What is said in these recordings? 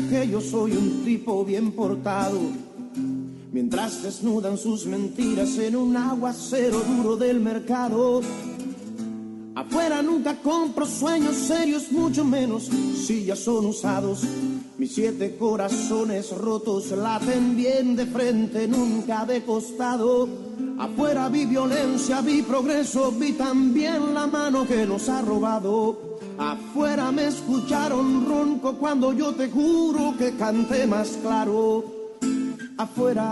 Que yo soy un tipo bien portado. Mientras desnudan sus mentiras en un aguacero duro del mercado. Afuera nunca compro sueños serios, mucho menos si ya son usados. Mis siete corazones rotos laten bien de frente, nunca de costado. Afuera vi violencia, vi progreso, vi también la mano que nos ha robado. Afuera me escucharon ronco cuando yo te juro que canté más claro. Afuera,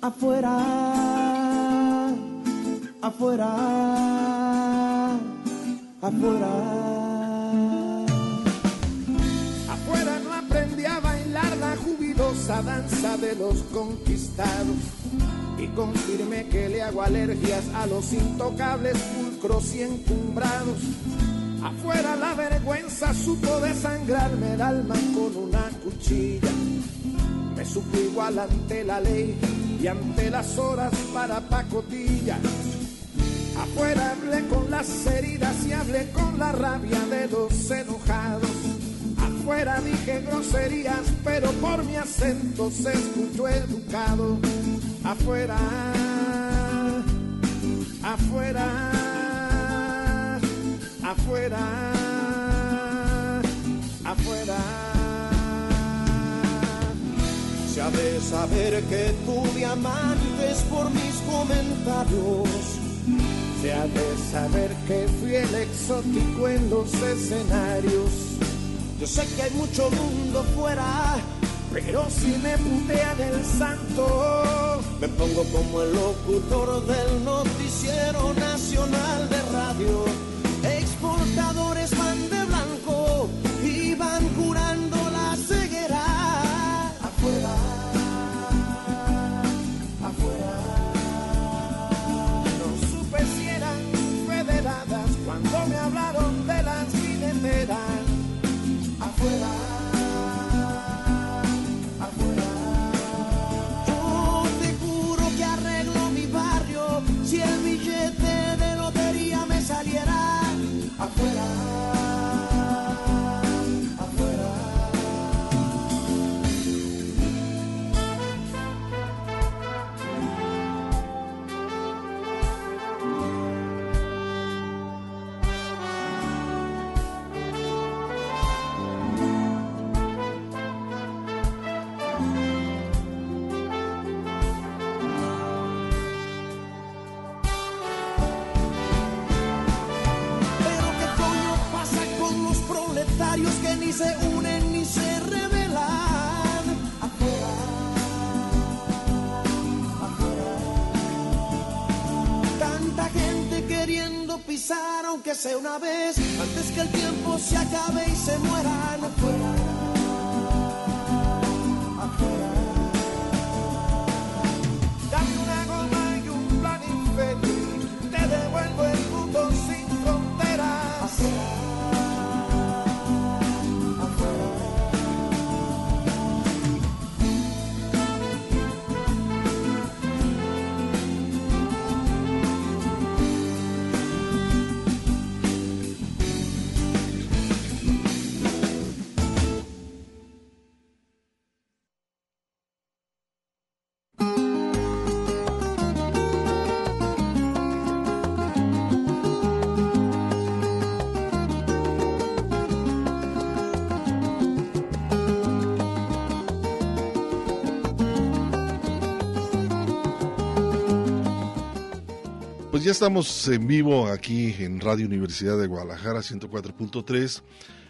afuera, afuera, afuera. Danza de los conquistados y confirmé que le hago alergias a los intocables pulcros y encumbrados. Afuera la vergüenza supo desangrarme el alma con una cuchilla. Me supo igual ante la ley y ante las horas para pacotilla. Afuera hablé con las heridas y hablé con la rabia de los enojados. Afuera dije groserías, pero por mi acento se escuchó educado. Afuera, afuera, afuera, afuera. Se ha de saber que tuve amantes por mis comentarios. Se ha de saber que fui el exótico en los escenarios. Yo sé que hay mucho mundo fuera, Pero si me putean el santo, me pongo como el locutor del noticiero nacional de radio. Sea una vez, antes que el tiempo se acabe y se mueran. Ya estamos en vivo aquí en Radio Universidad de Guadalajara 104.3.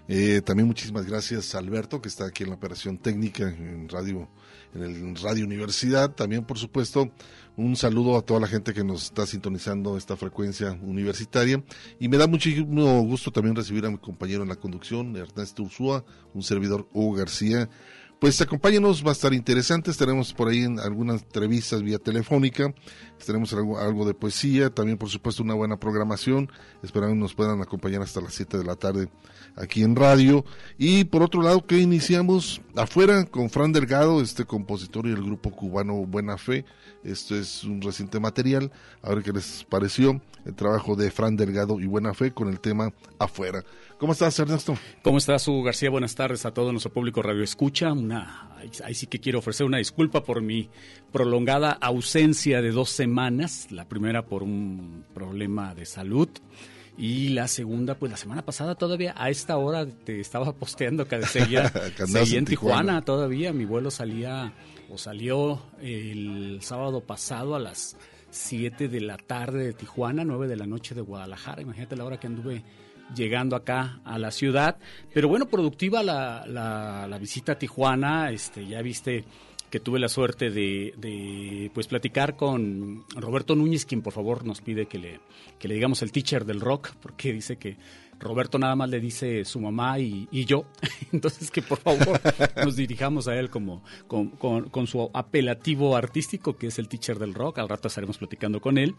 Eh, también muchísimas gracias a Alberto, que está aquí en la operación técnica en Radio, en el Radio Universidad. También, por supuesto, un saludo a toda la gente que nos está sintonizando esta frecuencia universitaria. Y me da muchísimo gusto también recibir a mi compañero en la conducción, Ernesto Ursúa, un servidor Hugo García. Pues acompáñenos, va a estar interesante. Estaremos por ahí en algunas entrevistas vía telefónica. Tenemos algo, algo, de poesía, también por supuesto una buena programación. Esperamos nos puedan acompañar hasta las 7 de la tarde aquí en radio. Y por otro lado, que iniciamos afuera con Fran Delgado, este compositor y el grupo cubano Buena Fe. Esto es un reciente material. A ver qué les pareció el trabajo de Fran Delgado y Buena Fe con el tema Afuera. ¿Cómo estás, Ernesto? ¿Cómo estás, Hugo García? Buenas tardes a todo nuestro público Radio Escucha. Una, ahí sí que quiero ofrecer una disculpa por mi prolongada ausencia de dos semanas. La primera por un problema de salud. Y la segunda, pues la semana pasada todavía a esta hora te estaba posteando que seguía, seguía en Tijuana. todavía. Mi vuelo salía o salió el sábado pasado a las 7 de la tarde de Tijuana, 9 de la noche de Guadalajara. Imagínate la hora que anduve llegando acá a la ciudad. Pero bueno, productiva la, la, visita a Tijuana. Este, ya viste que tuve la suerte de, de, pues platicar con Roberto Núñez, quien por favor nos pide que le, que le digamos el teacher del rock, porque dice que Roberto nada más le dice su mamá y, yo. Entonces que por favor nos dirijamos a él como con, su apelativo artístico, que es el teacher del rock. Al rato estaremos platicando con él.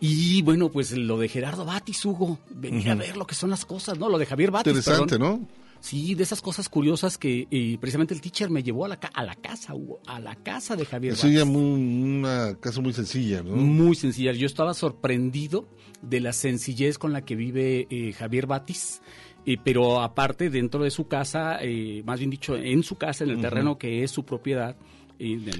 Y bueno, pues lo de Gerardo Batis, Hugo. Venir a ver lo que son las cosas, ¿no? Lo de Javier Batis. Interesante, ¿no? Sí, de esas cosas curiosas que eh, precisamente el teacher me llevó a la, a la casa, a la casa de Javier. Sí, una casa muy sencilla, ¿no? Muy sencilla. Yo estaba sorprendido de la sencillez con la que vive eh, Javier Batis. Eh, pero aparte, dentro de su casa, más bien dicho, en su casa, en el terreno que es su propiedad,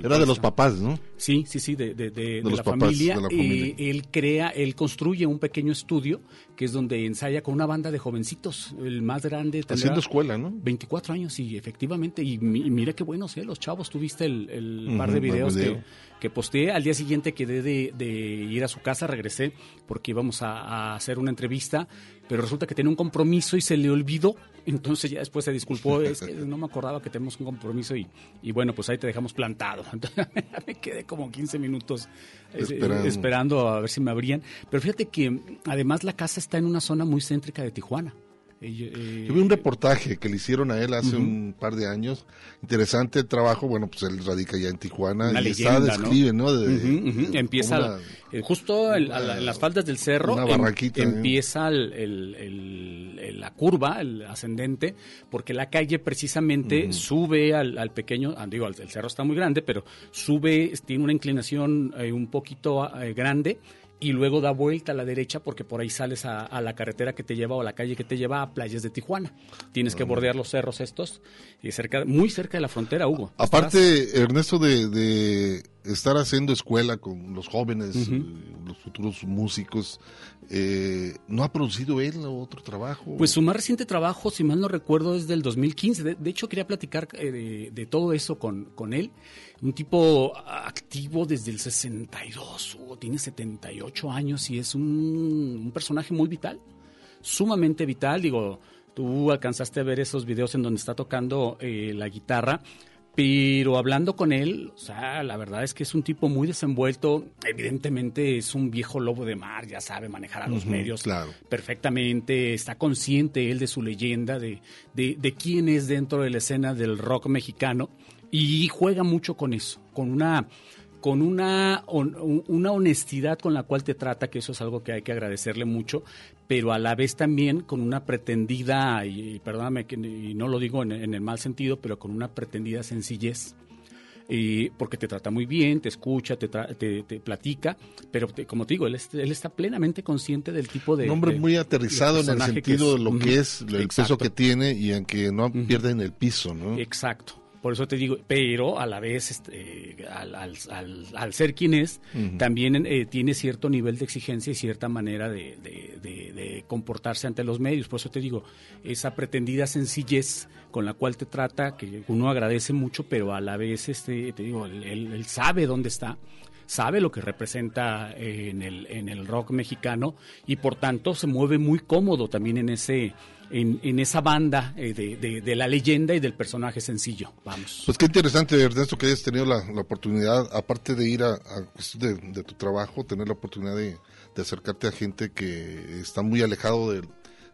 era de los papás, ¿no? Sí, sí, sí, de, de, la, familia. Y él crea, él construye un pequeño estudio que es donde ensaya con una banda de jovencitos, el más grande. Haciendo escuela, ¿no? 24 años, sí, efectivamente. Y, mira qué buenos, ¿eh? Los chavos, tuviste el, el par de videos que, que, posteé. Al día siguiente quedé de, ir a su casa, regresé porque íbamos a, a hacer una entrevista, pero resulta que tenía un compromiso y se le olvidó entonces ya después se disculpó, es que no me acordaba que tenemos un compromiso y, y bueno, pues ahí te dejamos plantado. Entonces me quedé como 15 minutos eh, esperando. a ver si me abrían. Pero fíjate que además la casa está en una zona muy céntrica de Tijuana. Eh, Yo vi un reportaje que le hicieron a él hace un par de años. Interesante el trabajo. Bueno, pues él radica ya en Tijuana. y está, describe, ¿no? Empieza eh, justo en las faldas del cerro. Una em, barraquita. empieza la curva, el ascendente, porque la calle precisamente sube al, pequeño. Ah, digo, el, cerro está muy grande, pero sube, tiene una inclinación eh, un poquito grande y luego da vuelta a la derecha porque por ahí sales a, la carretera que te lleva o a la calle que te lleva a playas de Tijuana. Tienes que ah. bordear los cerros estos, y cerca, muy cerca de la frontera, Hugo. Aparte, Ernesto, de, estar haciendo escuela con los jóvenes, eh, los futuros músicos, eh, ¿no ha producido él otro trabajo? Pues su más reciente trabajo, si mal no recuerdo, es del 2015. De, hecho, quería platicar eh, de, todo eso con, con él un tipo activo desde el 62, o tiene 78 años y es un, personaje muy vital, sumamente vital. Digo, tú alcanzaste a ver esos videos en donde está tocando eh, la guitarra, pero hablando con él, o sea, la verdad es que es un tipo muy desenvuelto. Evidentemente es un viejo lobo de mar, ya sabe manejar a los medios perfectamente. Está consciente él de su leyenda, de, de, de quién es dentro de la escena del rock mexicano y juega mucho con eso, con una con una, una honestidad con la cual te trata, que eso es algo que hay que agradecerle mucho, pero a la vez también con una pretendida, y, perdóname que y no lo digo en, el mal sentido, pero con una pretendida sencillez. Y porque te trata muy bien, te escucha, te, te, platica, pero como te digo, él, él, está plenamente consciente del tipo de... Un hombre muy aterrizado en el sentido de lo que es, el peso que tiene y en que no pierde en el piso, ¿no? Exacto. Por eso te digo, pero a la vez, este, al, al, al, ser quien es, también eh, tiene cierto nivel de exigencia y cierta manera de, de, comportarse ante los medios. Por eso te digo, esa pretendida sencillez con la cual te trata, que uno agradece mucho, pero a la vez, este, te digo, él, él sabe dónde está sabe lo que representa eh, en el, en el rock mexicano y por tanto se mueve muy cómodo también en ese en, en esa banda eh, de, de, la leyenda y del personaje sencillo. Vamos. Pues qué interesante, Ernesto, que hayas tenido la, oportunidad, aparte de ir a, de, de, tu trabajo, tener la oportunidad de, acercarte a gente que está muy alejado de,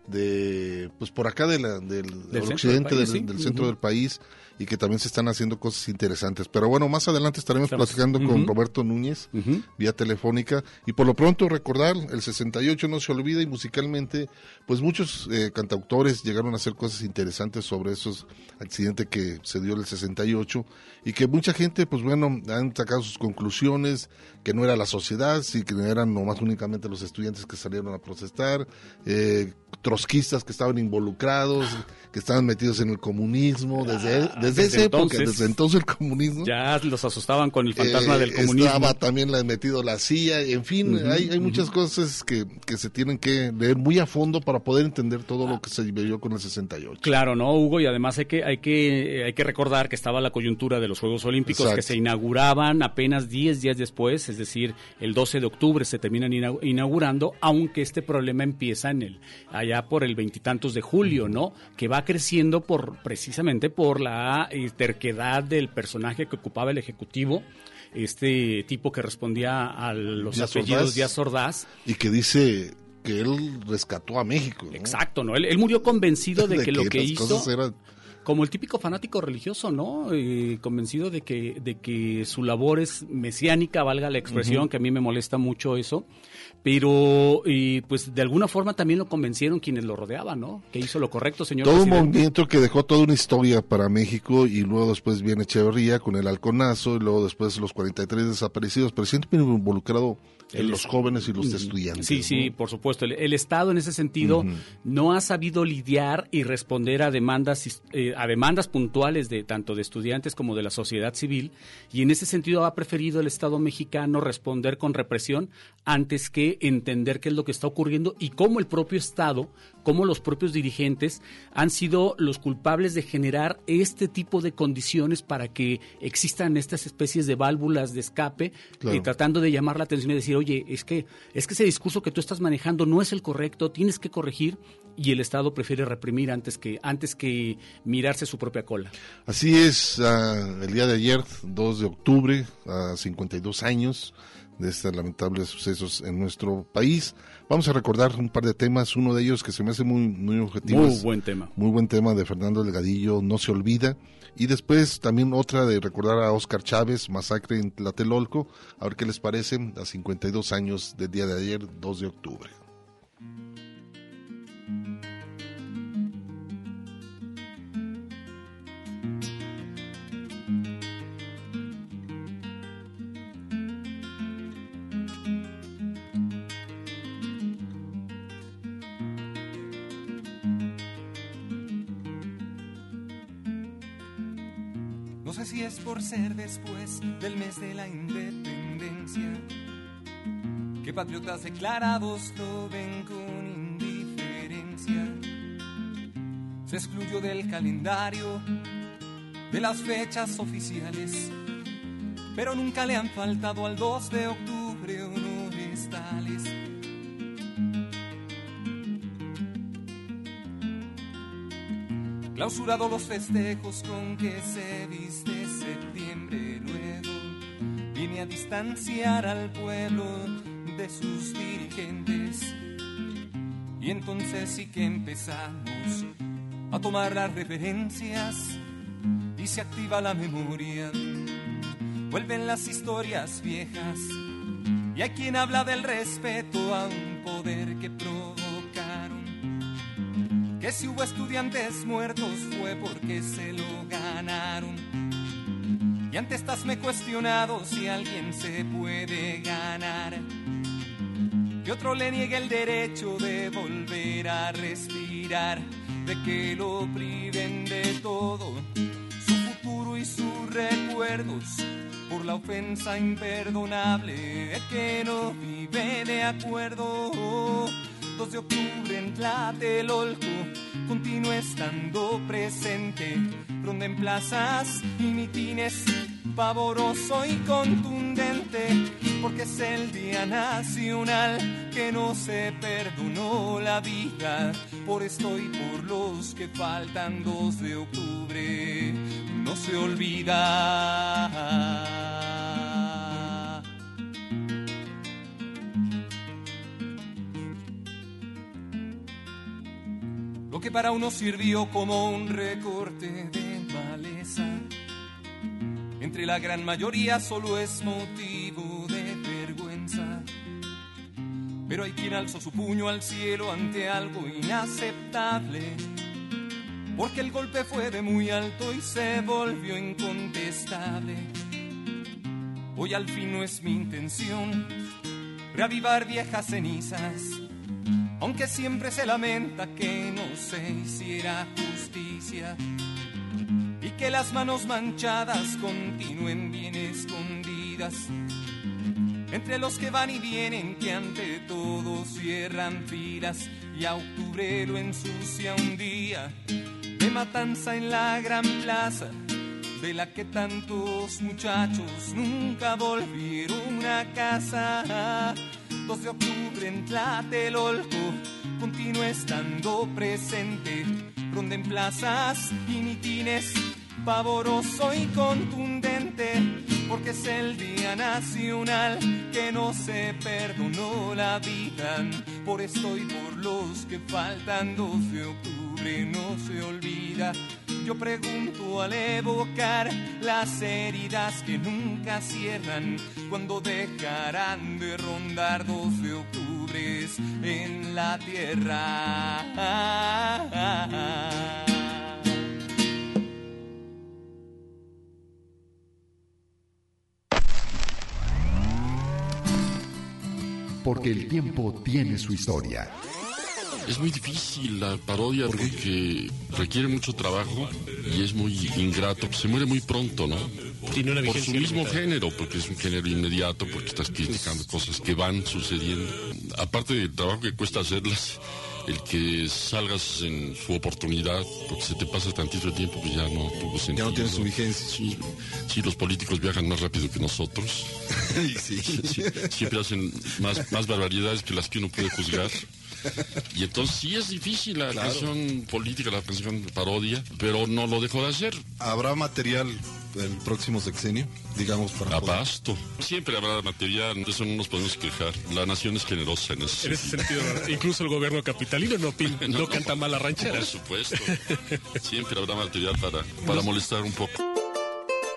de pues por acá de la, del, occidente, del, del, centro del país y que también se están haciendo cosas interesantes. Pero bueno, más adelante estaremos platicando con Roberto Núñez vía telefónica. Y por lo pronto recordar, el 68 no se olvida y musicalmente, pues muchos eh, cantautores llegaron a hacer cosas interesantes sobre esos accidentes que se dio el 68 y que mucha gente, pues bueno, han sacado sus conclusiones, que no era la sociedad, sí que eran nomás únicamente los estudiantes que salieron a protestar, eh, trotskistas que estaban involucrados, que estaban metidos en el comunismo desde, ah, desde, esa época, desde entonces el comunismo. Ya los asustaban con el fantasma del eh, comunismo. Estaba también la, metido la CIA, en fin, hay, hay muchas cosas que, que se tienen que leer muy a fondo para poder entender todo lo que se vivió con el 68. Claro, ¿no, Hugo? Y además hay que, hay que, hay que recordar que estaba la coyuntura de los Juegos Olímpicos que se inauguraban apenas 10 días después, es decir, el 12 de octubre se terminan inaugurando, aunque este problema empieza en el allá por el veintitantos de julio, ¿no? Que va creciendo por precisamente por la eh, terquedad del personaje que ocupaba el ejecutivo este tipo que respondía a los apellidos Díaz Ordaz. Y que dice que él rescató a México. Exacto, ¿no? Él, murió convencido de, que, lo que hizo como el típico fanático religioso, ¿no? Eh, convencido de que, de que su labor es mesiánica, valga la expresión, que a mí me molesta mucho eso, pero y pues de alguna forma también lo convencieron quienes lo rodeaban, ¿no? Que hizo lo correcto, señor. Todo un movimiento que dejó toda una historia para México y luego después viene Echeverría con el halconazo y luego después los 43 desaparecidos, pero siempre involucrado en los jóvenes y los estudiantes. Sí, sí, por supuesto. El, Estado en ese sentido no ha sabido lidiar y responder a demandas, eh, a demandas puntuales de tanto de estudiantes como de la sociedad civil y en ese sentido ha preferido el Estado mexicano responder con represión antes que entender qué es lo que está ocurriendo y cómo el propio Estado, cómo los propios dirigentes han sido los culpables de generar este tipo de condiciones para que existan estas especies de válvulas de escape, y eh, tratando de llamar la atención y decir, oye, es que, es que ese discurso que tú estás manejando no es el correcto, tienes que corregir y el Estado prefiere reprimir antes que, antes que mirarse su propia cola. Así es, uh, el día de ayer, 2 de octubre, a 52 años de estos lamentables sucesos en nuestro país. Vamos a recordar un par de temas, uno de ellos que se me hace muy, muy objetivo. Muy buen tema. Muy buen tema de Fernando Delgadillo, No se olvida. Y después también otra de recordar a Oscar Chávez, Masacre en Tlatelolco. A ver qué les parece a 52 años del día de ayer, 2 de octubre. Por ser después del mes de la independencia. Que patriotas declarados lo ven con indiferencia. Se excluyó del calendario de las fechas oficiales, pero nunca le han faltado al 2 de octubre Clausurado los festejos con que se viste a distanciar al pueblo de sus dirigentes. Y entonces sí que empezamos a tomar las referencias y se activa la memoria. Vuelven las historias viejas y hay quien habla del respeto a un poder que provocaron. Si hubo estudiantes muertos fue porque se lo ganaron y antes estás me cuestionado si alguien se puede ganar. Que otro le niegue el derecho de volver a respirar, de que lo priven de todo, su futuro y sus recuerdos, por la ofensa imperdonable, que no vive de acuerdo. 2 de octubre en Tlatelolco, continúa estando presente ronda plazas y mitines, pavoroso y contundente, porque es el día nacional que no se perdonó la vida. Por esto y por los que faltan 2 de octubre, no se olvida. Lo que para uno sirvió como un recorte de maleza, entre la gran mayoría solo es motivo de vergüenza. Pero hay quien alzó su puño al cielo ante algo inaceptable, porque el golpe fue de muy alto y se volvió incontestable. Hoy al fin no es mi intención reavivar viejas cenizas aunque siempre se lamenta que no se hiciera justicia y que las manos manchadas continúen bien escondidas entre los que van y vienen que ante todo cierran filas y a octubre lo ensucia un día de matanza en la gran plaza de la que tantos muchachos nunca volvieron a casa. 2 de octubre en Tlatelolco continúa estando presente, ronda en plazas y mitines, pavoroso y contundente, porque es el día nacional que no se perdonó la vida, por esto y por los que faltan 2 de octubre no se olvida yo pregunto al evocar las heridas que nunca cierran, cuando dejarán de rondar 2 de octubre en la tierra. Porque el tiempo tiene su historia. Es muy difícil la parodia porque requiere mucho trabajo y es muy ingrato. Se muere muy pronto, ¿no? Tiene una Por su mismo limitada. género, porque es un género inmediato, porque estás criticando cosas que van sucediendo. Aparte del trabajo que cuesta hacerlas, el que salgas en su oportunidad, porque se te pasa tantito tiempo, pues ya no tuvo sentido. Ya no tiene su vigencia. Sí, sí, los políticos viajan más rápido que nosotros. Sí. Sí, siempre hacen más, más barbaridades que las que uno puede juzgar. Y entonces sí es difícil la Claro. canción política, la canción parodia, pero no lo dejó de hacer. ¿Habrá material el próximo sexenio? Digamos, para. Abasto. Siempre habrá material, de eso no nos podemos quejar. La nación es generosa en ese En ese sentido, incluso el gobierno capitalino no, pin- no canta mal la ranchera. Por supuesto. Siempre habrá material para, para molestar un poco.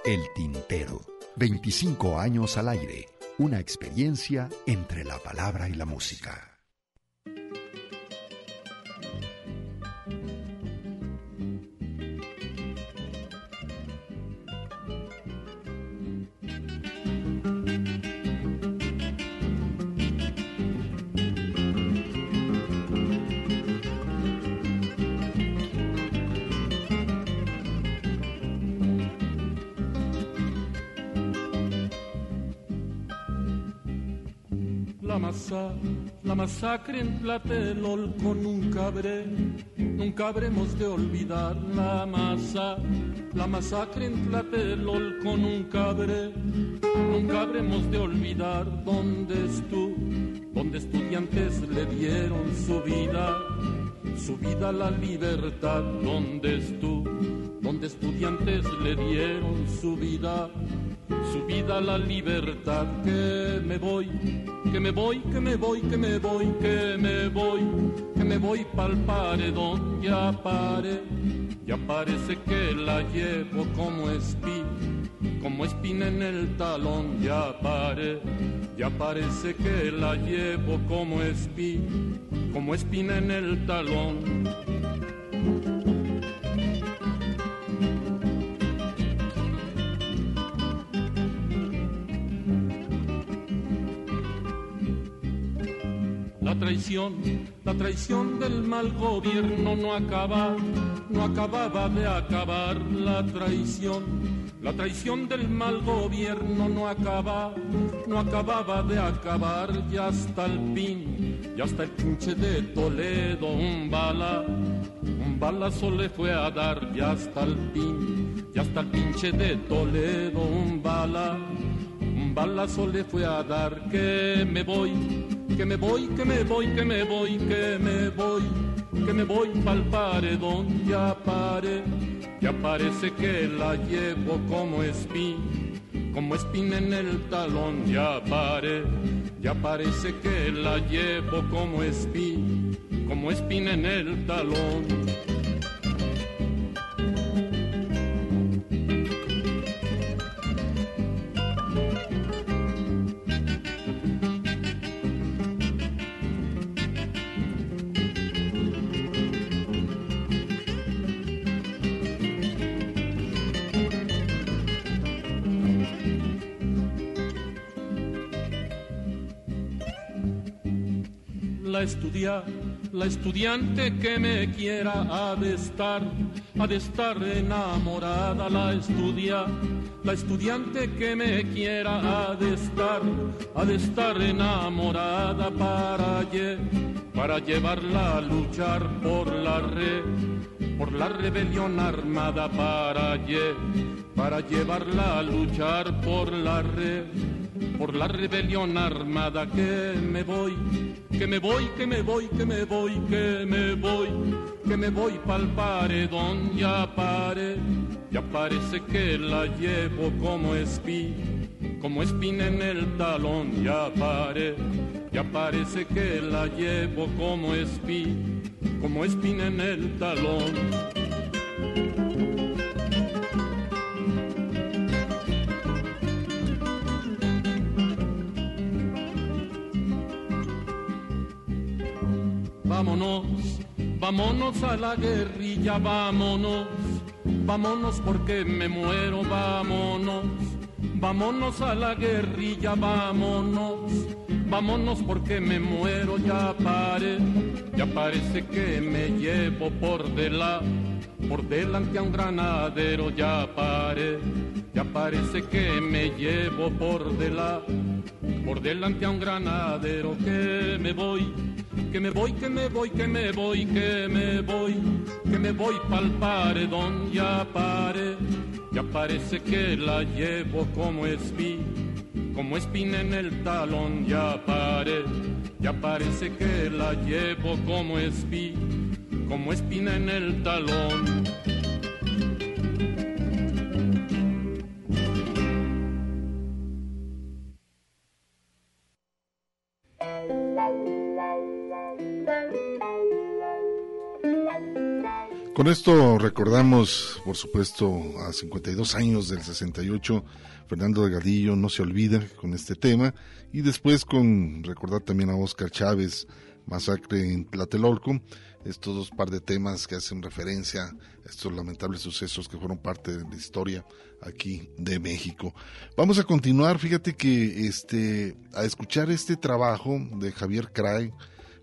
El Tintero. 25 años al aire. Una experiencia entre la palabra y la música. Masa, la masacre en Tlatelolco nunca habré, nunca habremos de olvidar la masa, la masacre en Tlatelolco nunca habré, nunca habremos de olvidar dónde estuvo, donde estudiantes le dieron su vida, su vida a la libertad, donde estuvo, donde estudiantes le dieron su vida su vida a la libertad. Que me voy, que me voy, que me voy, que me voy, que me voy, que me voy pa'l paredón. Ya pare, ya parece que la llevo como espina, como espina en el talón. Ya pare, ya parece que la llevo como espina, como espina en el talón. Traición, la traición del mal gobierno no acaba, no acababa de acabar la traición. La traición del mal gobierno no acaba, no acababa de acabar ya hasta el pin, ya hasta el pinche de Toledo un bala, un balazo le fue a dar ya hasta el pin, ya hasta el pinche de Toledo un bala, un balazo le fue a dar que me voy, que me voy, que me voy, que me voy, que me voy, que me voy pa'l paredón, ya pare, ya parece que la llevo como espín, como espina en el talón, ya pare, ya parece que la llevo como espín, como espina en el talón. La estudia, la estudiante que me quiera ha de estar, ha de estar enamorada, la estudia, la estudiante que me quiera ha de estar, ha de estar enamorada para, para llevarla a luchar por la re, por la rebelión armada para, para llevarla a luchar por la re, por la rebelión armada que me voy que me voy, que me voy, que me voy, que me voy, que me voy pa'l paredón, ya pare, ya parece que la llevo como espí, como espina en el talón, ya pare, ya parece que la llevo como espí, como espina en el talón. Vámonos, vámonos a la guerrilla, vámonos, vámonos porque me muero, vámonos, vámonos a la guerrilla, vámonos, vámonos porque me muero, ya pare, ya parece que me llevo por delante, por delante a un granadero, ya pare, ya parece que me llevo por delante, por delante a un granadero que me voy que me voy, que me voy, que me voy, que me voy, que me voy pa'l paredón, ya pare, ya parece que la llevo como espí, como espina en el talón, ya pare, ya parece que la llevo como espí, como espina en el talón. Con esto recordamos, por supuesto, a 52 años del 68, Fernando Delgadillo no se olvida con este tema, y después con recordar también a Oscar Chávez, Masacre en Tlatelolco, estos dos par de temas que hacen referencia a estos lamentables sucesos que fueron parte de la historia aquí de México. Vamos a continuar, fíjate que este a escuchar este trabajo de Javier Cray,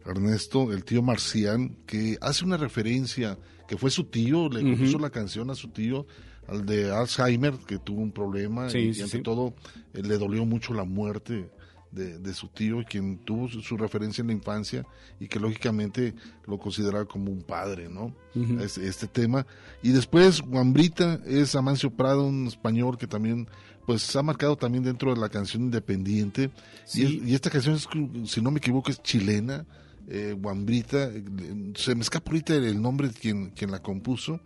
Ernesto, el tío Marcián, que hace una referencia que fue su tío, le compuso la canción a su tío, al de Alzheimer, que tuvo un problema y, ante todo eh, le dolió mucho la muerte de, su tío, quien tuvo su, referencia en la infancia y que lógicamente lo consideraba como un padre, ¿no? este, tema. Y después Juan Brita es Amancio Prado, un español que también pues ha marcado también dentro de la canción independiente. Y, y, esta canción, es, si no me equivoco, es chilena eh, Wambrita, se me escapa ahorita el nombre de quien, quien la compuso,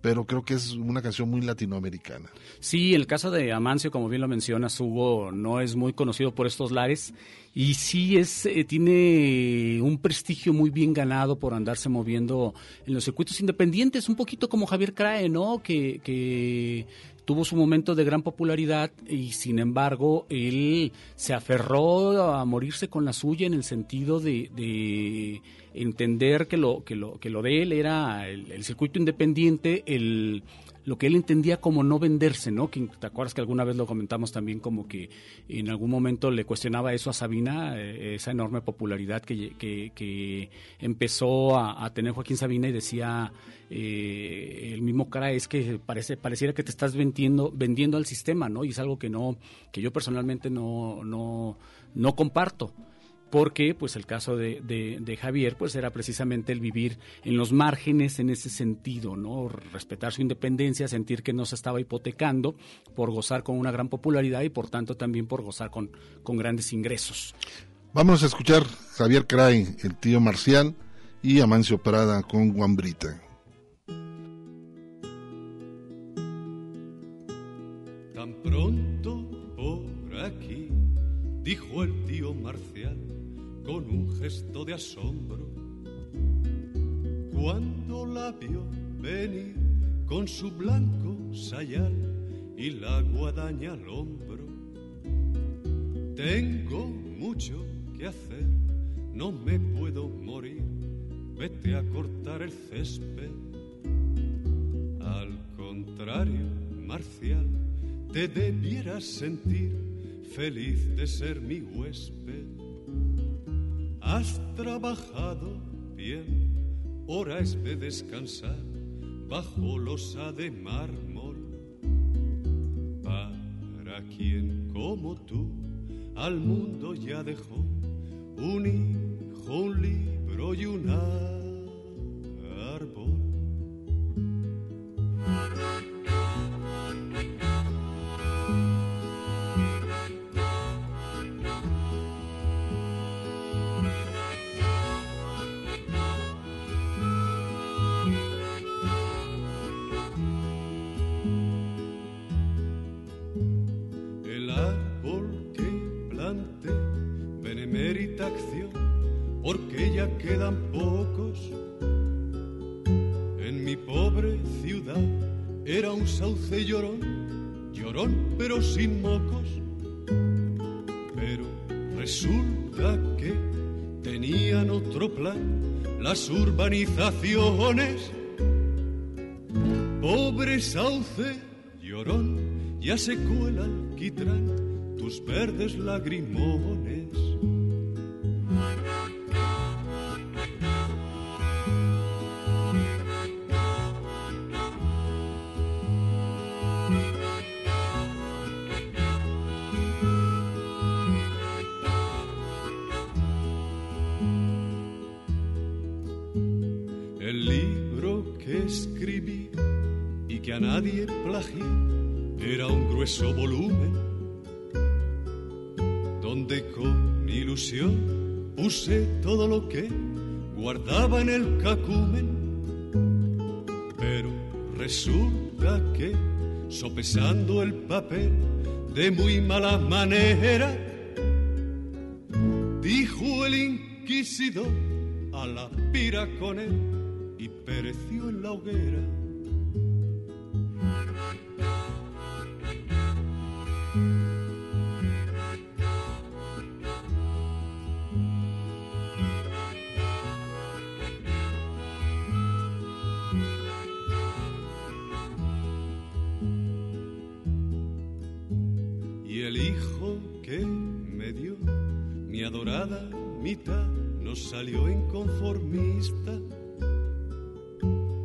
pero creo que es una canción muy latinoamericana. Sí, el caso de Amancio, como bien lo mencionas, Hugo, no es muy conocido por estos lares y sí es eh, tiene un prestigio muy bien ganado por andarse moviendo en los circuitos independientes, un poquito como Javier Crae, ¿no? Que, que tuvo su momento de gran popularidad y sin embargo él se aferró a morirse con la suya en el sentido de, entender que lo, que lo, que lo de él era el circuito independiente, el lo que él entendía como no venderse, ¿no? Que, ¿Te acuerdas que alguna vez lo comentamos también como que en algún momento le cuestionaba eso a Sabina, eh, esa enorme popularidad que, que, empezó a, tener Joaquín Sabina y decía eh, el mismo cara es que parece pareciera que te estás vendiendo vendiendo al sistema, ¿no? Y es algo que no que yo personalmente no no no comparto porque pues el caso de, de, Javier pues era precisamente el vivir en los márgenes en ese sentido, ¿no? Respetar su independencia, sentir que no se estaba hipotecando por gozar con una gran popularidad y por tanto también por gozar con, con grandes ingresos. Vamos a escuchar Javier Cray, el tío Marcial, y Amancio Prada con Guambrita. Tan pronto por aquí, dijo el tío Marcial con un gesto de asombro. Cuando la vio venir con su blanco sayal y la guadaña al hombro, tengo mucho que hacer, no me puedo morir, vete a cortar el césped. Al contrario, Marcial, te debieras sentir feliz de ser mi huésped Has trabajado bien, hora es de descansar bajo losa de mármol. Para quien como tú al mundo ya dejó un hijo, un libro y un árbol. Quedan pocos. En mi pobre ciudad era un sauce llorón, llorón pero sin mocos. Pero resulta que tenían otro plan las urbanizaciones. Pobre sauce llorón, ya se cuela alquitrán tus verdes lagrimones. Volumen donde con ilusión puse todo lo que guardaba en el cacumen. Pero resulta que, sopesando el papel de muy mala manera, dijo el inquisidor a la pira con él y pereció en la hoguera. Salió inconformista,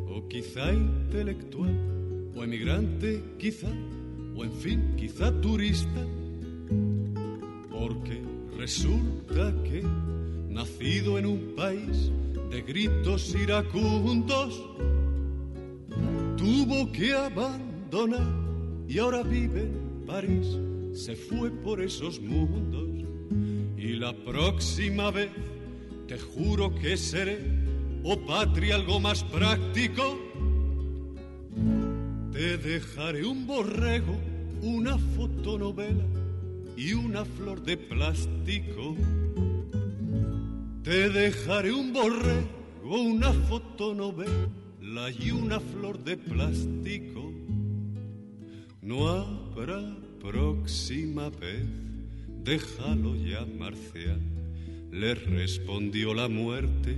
o quizá intelectual, o emigrante quizá, o en fin, quizá turista, porque resulta que, nacido en un país de gritos iracundos, tuvo que abandonar y ahora vive en París, se fue por esos mundos y la próxima vez te juro que seré, oh patria, algo más práctico. Te dejaré un borrego, una fotonovela y una flor de plástico. Te dejaré un borrego, una fotonovela y una flor de plástico. No habrá próxima vez, déjalo ya, Marcial le respondió la muerte.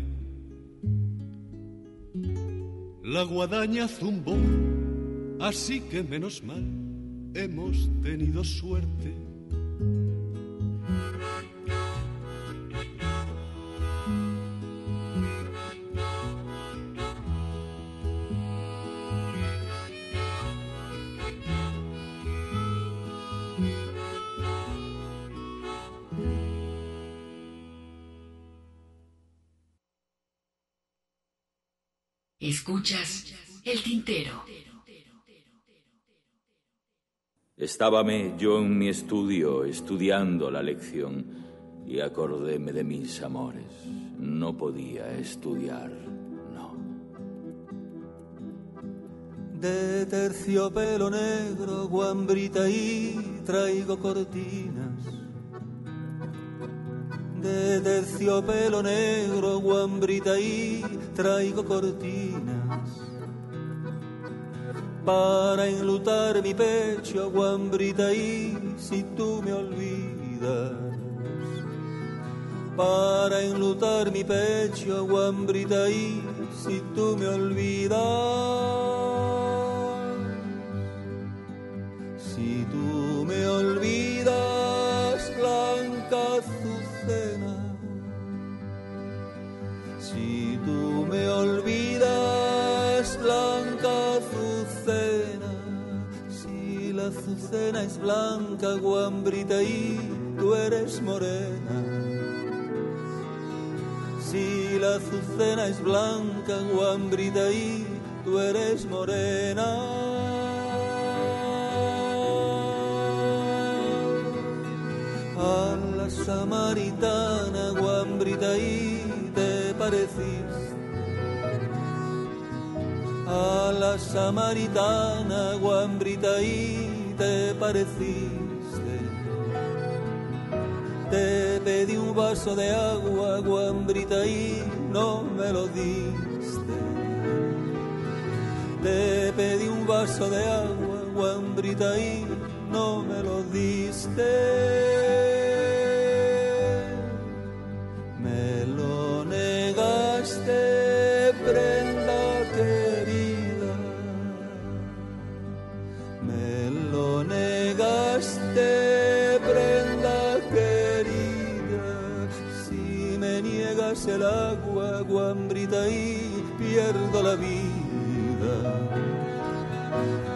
La guadaña zumbó, así que menos mal, hemos tenido suerte. Escuchas el tintero. Estábame yo en mi estudio estudiando la lección y acordéme de mis amores. No podía estudiar, no. De terciopelo negro, guambrita y traigo cortinas. De terciopelo negro, guambrita y traigo cortinas para enlutar mi pecho, guambrita, y si tú me olvidas. Para enlutar mi pecho, guambrita, y si tú me olvidas. Si tú me olvidas, blanca Si tú me olvidas, blanca azucena. Si la azucena es blanca, guambrita, y tú eres morena. Si la azucena es blanca, guambrita, y tú eres morena. A la samaritana, guambrita, y te pareciste a la samaritana guambrita y te pareciste. Te pedí un vaso de agua guambrita y no me lo diste. Te pedí un vaso de agua guambrita y no me lo diste. Pierdo la vida.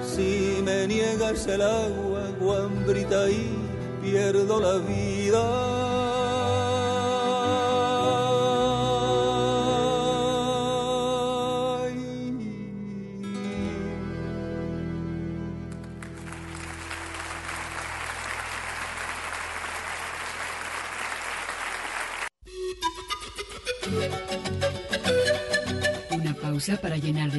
Si me niegas el agua, guambrita, y pierdo la vida.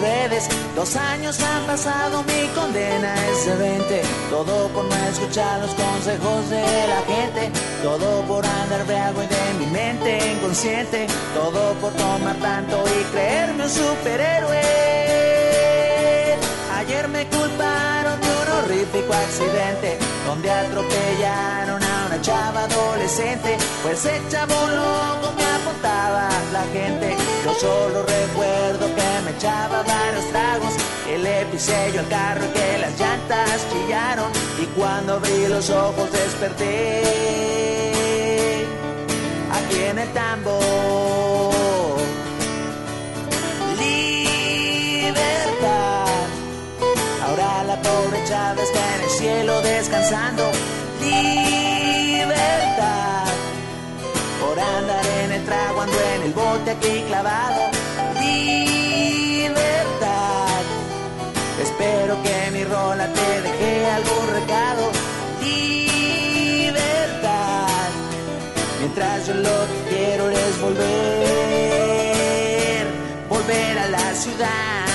Redes. Dos años han pasado, mi condena es de 20. Todo por no escuchar los consejos de la gente. Todo por andar briago y de mi mente inconsciente. Todo por tomar tanto y creerme un superhéroe. Ayer me culparon de un horrífico accidente donde atropellaron a una chava adolescente. Pues ese chavo loco me apuntaba la gente. Yo solo recuerdo que me echaba varios tragos, que le al carro y que las llantas chillaron. Y cuando abrí los ojos desperté aquí en el tambor. Libertad. Ahora la pobre chava está en el cielo descansando. Libertad. Por andar en el trago ando en el bote aquí clavado. Rola te dejé algún recado. Libertad, mientras yo lo que quiero es volver, volver a la ciudad.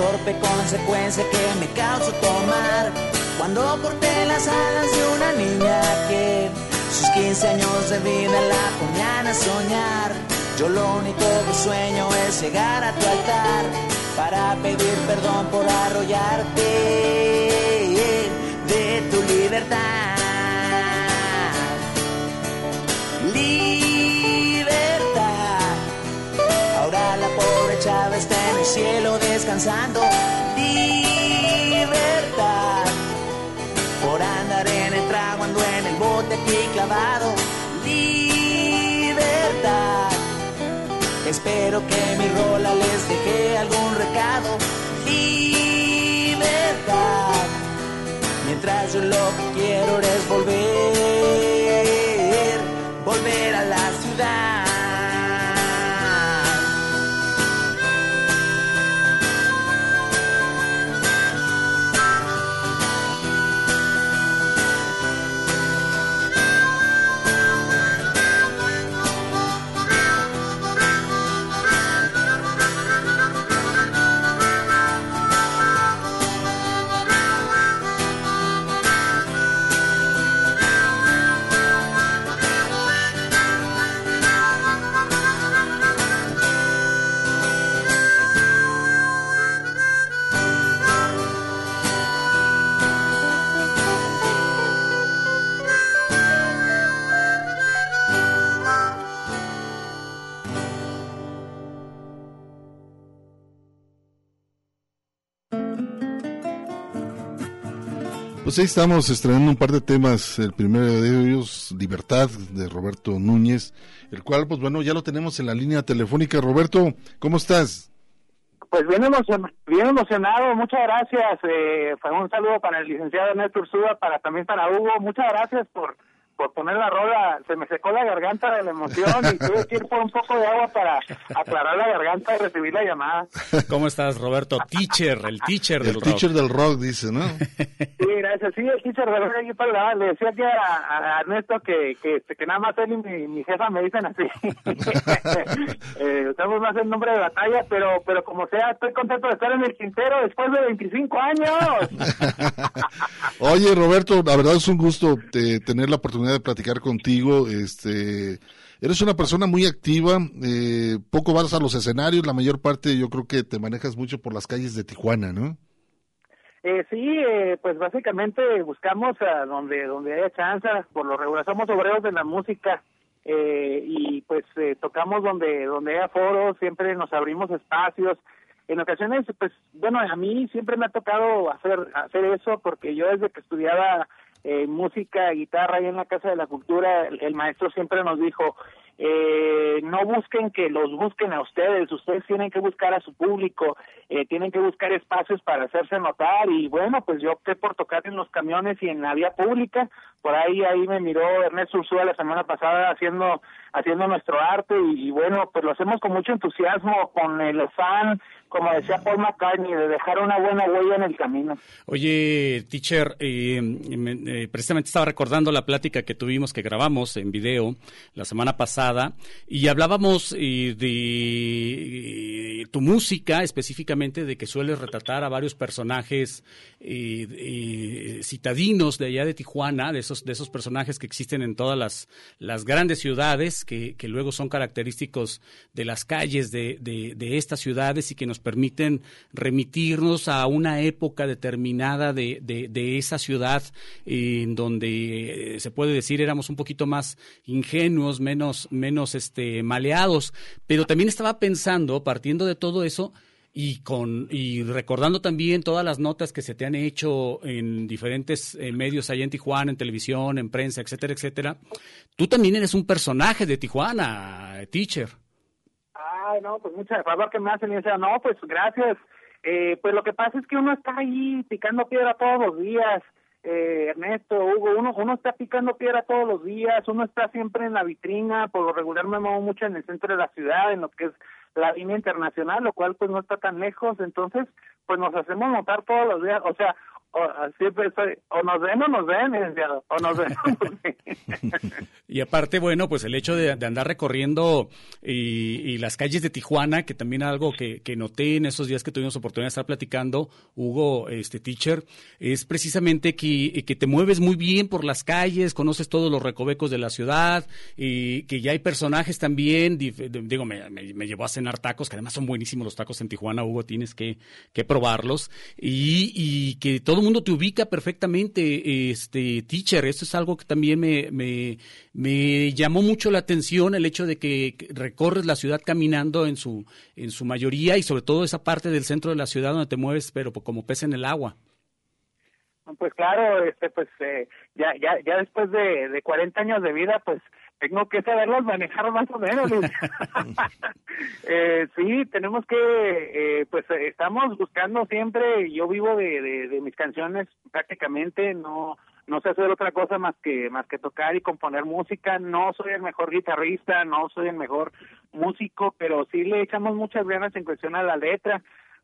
Torpe consecuencia que me causó tomar cuando corté las alas de una niña que sus 15 años de vida la ponían a soñar. Yo lo único que sueño es llegar a tu altar para pedir perdón por arrollarte de tu libertad. Libertad por andar en el trago, ando en el bote aquí clavado. Libertad. Espero que mi rola les deje algún recado. Libertad. Mientras yo lo que quiero es volver, ahí estamos estrenando un par de temas. El primero de ellos, Libertad, de Roberto Núñez, el cual, pues bueno, ya lo tenemos en la línea telefónica. Roberto, ¿cómo estás? Pues bien, bien emocionado, muchas gracias. Eh, un saludo para el licenciado Ernesto Ursúa, para también para Hugo. Muchas gracias por por poner la rola, se me secó la garganta de la emoción y tuve que ir por un poco de agua para aclarar la garganta y recibir la llamada. ¿Cómo estás, Roberto? Teacher, el teacher del rock. El teacher del rock, dice, ¿no? Sí, gracias. Sí, el teacher del rock. Aquí para le decía que a, Ernesto que, que, que, nada más él y mi, mi jefa me dicen así. eh, usamos más el nombre de batalla, pero, pero como sea, estoy contento de estar en el quintero después de 25 años. Oye, Roberto, la verdad es un gusto eh, tener la oportunidad de platicar contigo. Este, eres una persona muy activa, eh, poco vas a los escenarios, la mayor parte yo creo que te manejas mucho por las calles de Tijuana, ¿no? Eh, sí, eh, pues básicamente buscamos a donde donde haya chance, por lo regular somos obreros de la música eh, y pues eh, tocamos donde donde haya foros, siempre nos abrimos espacios. En ocasiones, pues bueno, a mí siempre me ha tocado hacer hacer eso porque yo desde que estudiaba eh, música, guitarra y en la Casa de la Cultura, el, maestro siempre nos dijo, eh, no busquen que los busquen a ustedes, ustedes tienen que buscar a su público, eh, tienen que buscar espacios para hacerse notar y bueno, pues yo opté por tocar en los camiones y en la vía pública, por ahí ahí me miró Ernesto Ursúa la semana pasada haciendo haciendo nuestro arte y, bueno, pues lo hacemos con mucho entusiasmo, con el fan como decía Paul McCartney, de dejar una buena huella en el camino. Oye, teacher, eh, eh, precisamente estaba recordando la plática que tuvimos, que grabamos en video la semana pasada, y hablábamos de tu música, específicamente de que sueles retratar a varios personajes citadinos de allá de Tijuana, de esos, de esos personajes que existen en todas las, las grandes ciudades, que, luego son característicos de las calles de, de, de estas ciudades y que nos permiten remitirnos a una época determinada de, de, esa ciudad en donde eh, se puede decir éramos un poquito más ingenuos, menos, menos este, maleados. Pero también estaba pensando, partiendo de todo eso, y con y recordando también todas las notas que se te han hecho en diferentes eh, medios allá en Tijuana, en televisión, en prensa, etcétera, etcétera. Tú también eres un personaje de Tijuana, teacher. Ah, Ay, no, pues mucha favor que me hacen y decía, no, pues gracias. Eh, pues lo que pasa es que uno está ahí picando piedra todos los días. Eh, Ernesto, Hugo, uno, uno está picando piedra todos los días, uno está siempre en la vitrina, por lo regular me muevo mucho en el centro de la ciudad, en lo que es la línea internacional, lo cual pues no está tan lejos, entonces pues nos hacemos notar todos los días, o sea, siempre estoy, o nos ven nos ven, o nos ven. y aparte, bueno, pues el hecho de, andar recorriendo y, las calles de Tijuana, que también algo que, que, noté en esos días que tuvimos oportunidad de estar platicando, Hugo, este teacher, es precisamente que, que te mueves muy bien por las calles, conoces todos los recovecos de la ciudad, y que ya hay personajes también, digo, me, me, llevó a cenar tacos, que además son buenísimos los tacos en Tijuana, Hugo, tienes que, que probarlos, y, y que todo el mundo te ubica perfectamente, este teacher. Eso es algo que también me, me, llamó mucho la atención, el hecho de que recorres la ciudad caminando en su, en su mayoría y sobre todo esa parte del centro de la ciudad donde te mueves, pero como pez en el agua. Pues claro, este, pues eh, ya, ya, ya después de, de 40 años de vida, pues tengo que saberlos manejar más o menos. eh, sí, tenemos que, eh, pues estamos buscando siempre, yo vivo de, de, mis canciones prácticamente, no no sé hacer otra cosa más que más que tocar y componer música, no soy el mejor guitarrista, no soy el mejor músico, pero sí le echamos muchas ganas en cuestión a la letra.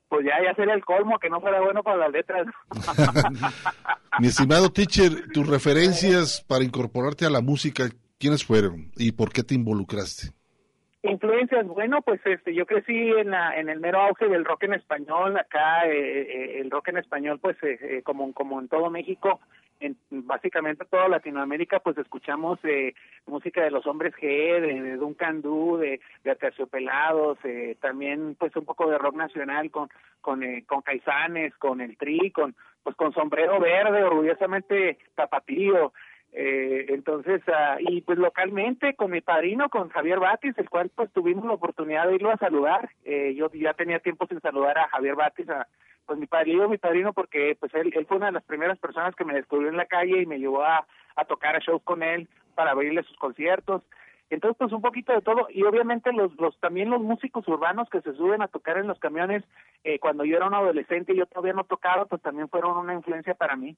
Pues ya, ya sería el colmo que no fuera bueno para las letras. Mi estimado teacher, tus referencias para incorporarte a la música, ¿Quiénes fueron y por qué te involucraste? Influencias, bueno, pues este, yo crecí en, la, en el mero auge del rock en español, acá eh, eh, el rock en español, pues eh, como, como en todo México, en básicamente toda Latinoamérica, pues escuchamos música de los hombres G, de, Duncan Du, de, de Aterciopelados, también pues un poco de rock nacional con, con, con Caizanes, con el Tri, con, pues con Sombrero Verde, orgullosamente tapatío, eh, entonces, uh, y pues localmente con mi padrino, con Javier Batis, el cual pues tuvimos la oportunidad de irlo a saludar. Eh, yo ya tenía tiempo sin saludar a Javier Batis, a, pues mi padrino, mi padrino, porque pues él, él fue una de las primeras personas que me descubrió en la calle y me llevó a, a tocar a shows con él para abrirle sus conciertos. Entonces, pues un poquito de todo y obviamente los, los también los músicos urbanos que se suben a tocar en los camiones eh, cuando yo era un adolescente y yo todavía no tocaba, pues también fueron una influencia para mí.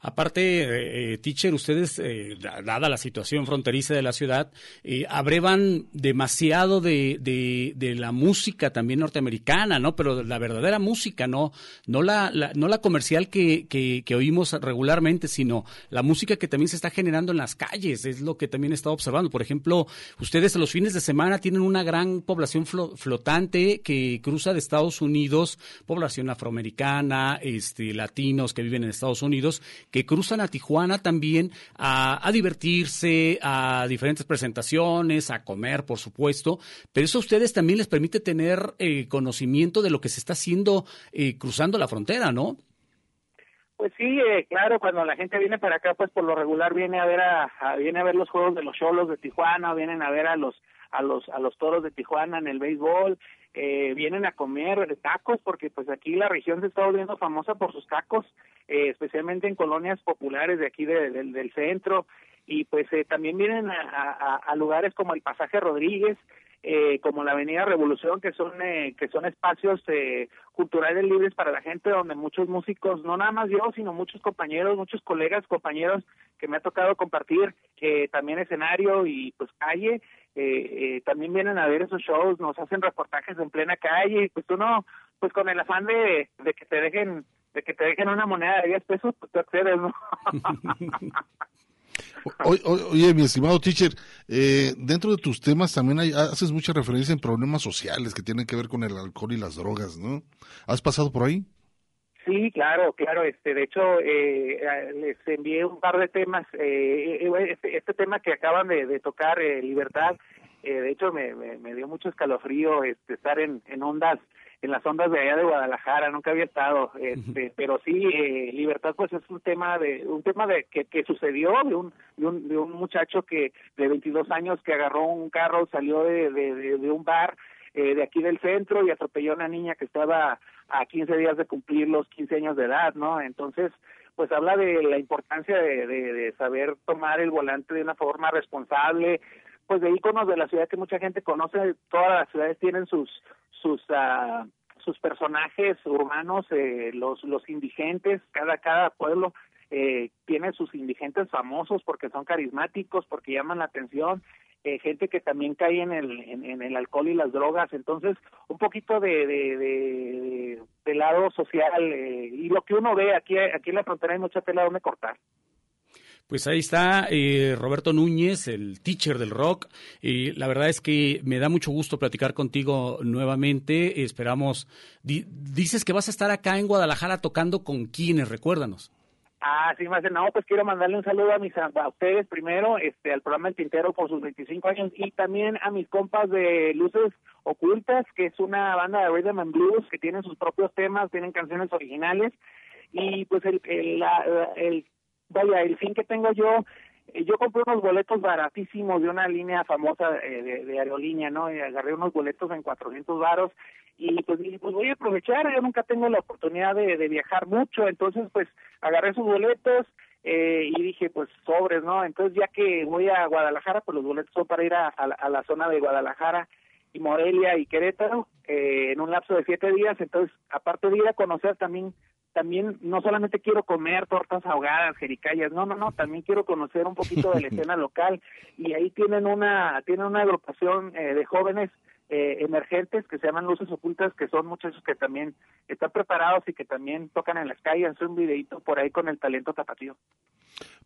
Aparte, eh, eh teacher, ustedes, eh, dada la situación fronteriza de la ciudad, eh, abrevan demasiado de, de, de, la música también norteamericana, ¿no? Pero la verdadera música, no, no la, no la comercial que, que, que, oímos regularmente, sino la música que también se está generando en las calles, es lo que también he estado observando. Por ejemplo, ustedes los fines de semana tienen una gran población flotante que cruza de Estados Unidos, población afroamericana, este, latinos que viven en Estados Unidos, que cruzan a Tijuana también a, divertirse, a diferentes presentaciones, a comer, por supuesto, pero eso a ustedes también les permite tener eh, conocimiento de lo que se está haciendo eh, cruzando la frontera, ¿no? Pues sí, eh, claro, cuando la gente viene para acá, pues por lo regular viene a ver a, viene a ver los juegos de los cholos de Tijuana, vienen a ver a los a los a los toros de Tijuana en el béisbol, eh, vienen a comer tacos porque pues aquí la región se está volviendo famosa por sus tacos, eh, especialmente en colonias populares de aquí del centro y pues eh, también vienen a, a, a lugares como el Pasaje Rodríguez eh, como la Avenida Revolución, que son eh, que son espacios eh, culturales libres para la gente, donde muchos músicos, no nada más yo, sino muchos compañeros, muchos colegas, compañeros que me ha tocado compartir eh, también escenario y pues calle, eh, también vienen a ver esos shows, nos hacen reportajes en plena calle y pues uno, pues con el afán de, de que te dejen de que te dejen una moneda de 10 pesos, pues tú accedes, ¿no? oye, mi estimado teacher, eh, dentro de tus temas también hay, haces mucha referencia en problemas sociales que tienen que ver con el alcohol y las drogas, ¿no? ¿Has pasado por ahí? Sí, claro, claro. Este, de hecho, eh, les envié un par de temas. Eh, eh este, este, tema que acaban de, tocar, eh, Libertad, eh, de hecho me, me, me, dio mucho escalofrío este, estar en, en ondas en las ondas de allá de Guadalajara, nunca había estado, este, pero sí, eh, libertad pues es un tema de un tema de que, que sucedió de un, de un, de un muchacho que de 22 años que agarró un carro, salió de, de, de, un bar eh, de aquí del centro y atropelló a una niña que estaba a 15 días de cumplir los 15 años de edad, ¿no? Entonces, pues habla de la importancia de, de, de saber tomar el volante de una forma responsable, pues de íconos de la ciudad que mucha gente conoce. Todas las ciudades tienen sus sus uh, sus personajes urbanos, eh, los los indigentes, cada cada pueblo eh, tiene sus indigentes famosos porque son carismáticos, porque llaman la atención, eh, gente que también cae en el, en, el alcohol y las drogas, entonces un poquito de, de, de, lado social eh, y lo que uno ve aquí, aquí en la frontera hay mucha tela donde cortar. Pues ahí está eh, Roberto Núñez, el teacher del rock. Y la verdad es que me da mucho gusto platicar contigo nuevamente. Esperamos. dices que vas a estar acá en Guadalajara tocando con quienes, recuérdanos. Ah, sí, más no, pues quiero mandarle un saludo a mis a ustedes primero, este, al programa El Tintero por sus 25 años y también a mis compas de Luces Ocultas, que es una banda de rhythm and blues que tienen sus propios temas, tienen canciones originales y pues el, el, el vaya, el fin que tengo yo, eh, yo compré unos boletos baratísimos de una línea famosa eh, de, aerolínea, ¿no? Y agarré unos boletos en 400 varos y pues dije, pues voy a aprovechar, yo nunca tengo la oportunidad de, de viajar mucho, entonces pues agarré sus boletos eh, y dije, pues sobres, ¿no? Entonces ya que voy a Guadalajara, pues los boletos son para ir a, a, la zona de Guadalajara y Morelia y Querétaro eh, en un lapso de siete días, entonces aparte de ir a conocer también también no solamente quiero comer tortas ahogadas, jericayas, no, no, no, también quiero conocer un poquito de la escena local y ahí tienen una tienen una agrupación eh, de jóvenes eh, emergentes que se llaman Luces Ocultas, que son muchachos que también están preparados y que también tocan en las calles, hacen un videito por ahí con el talento tapatío.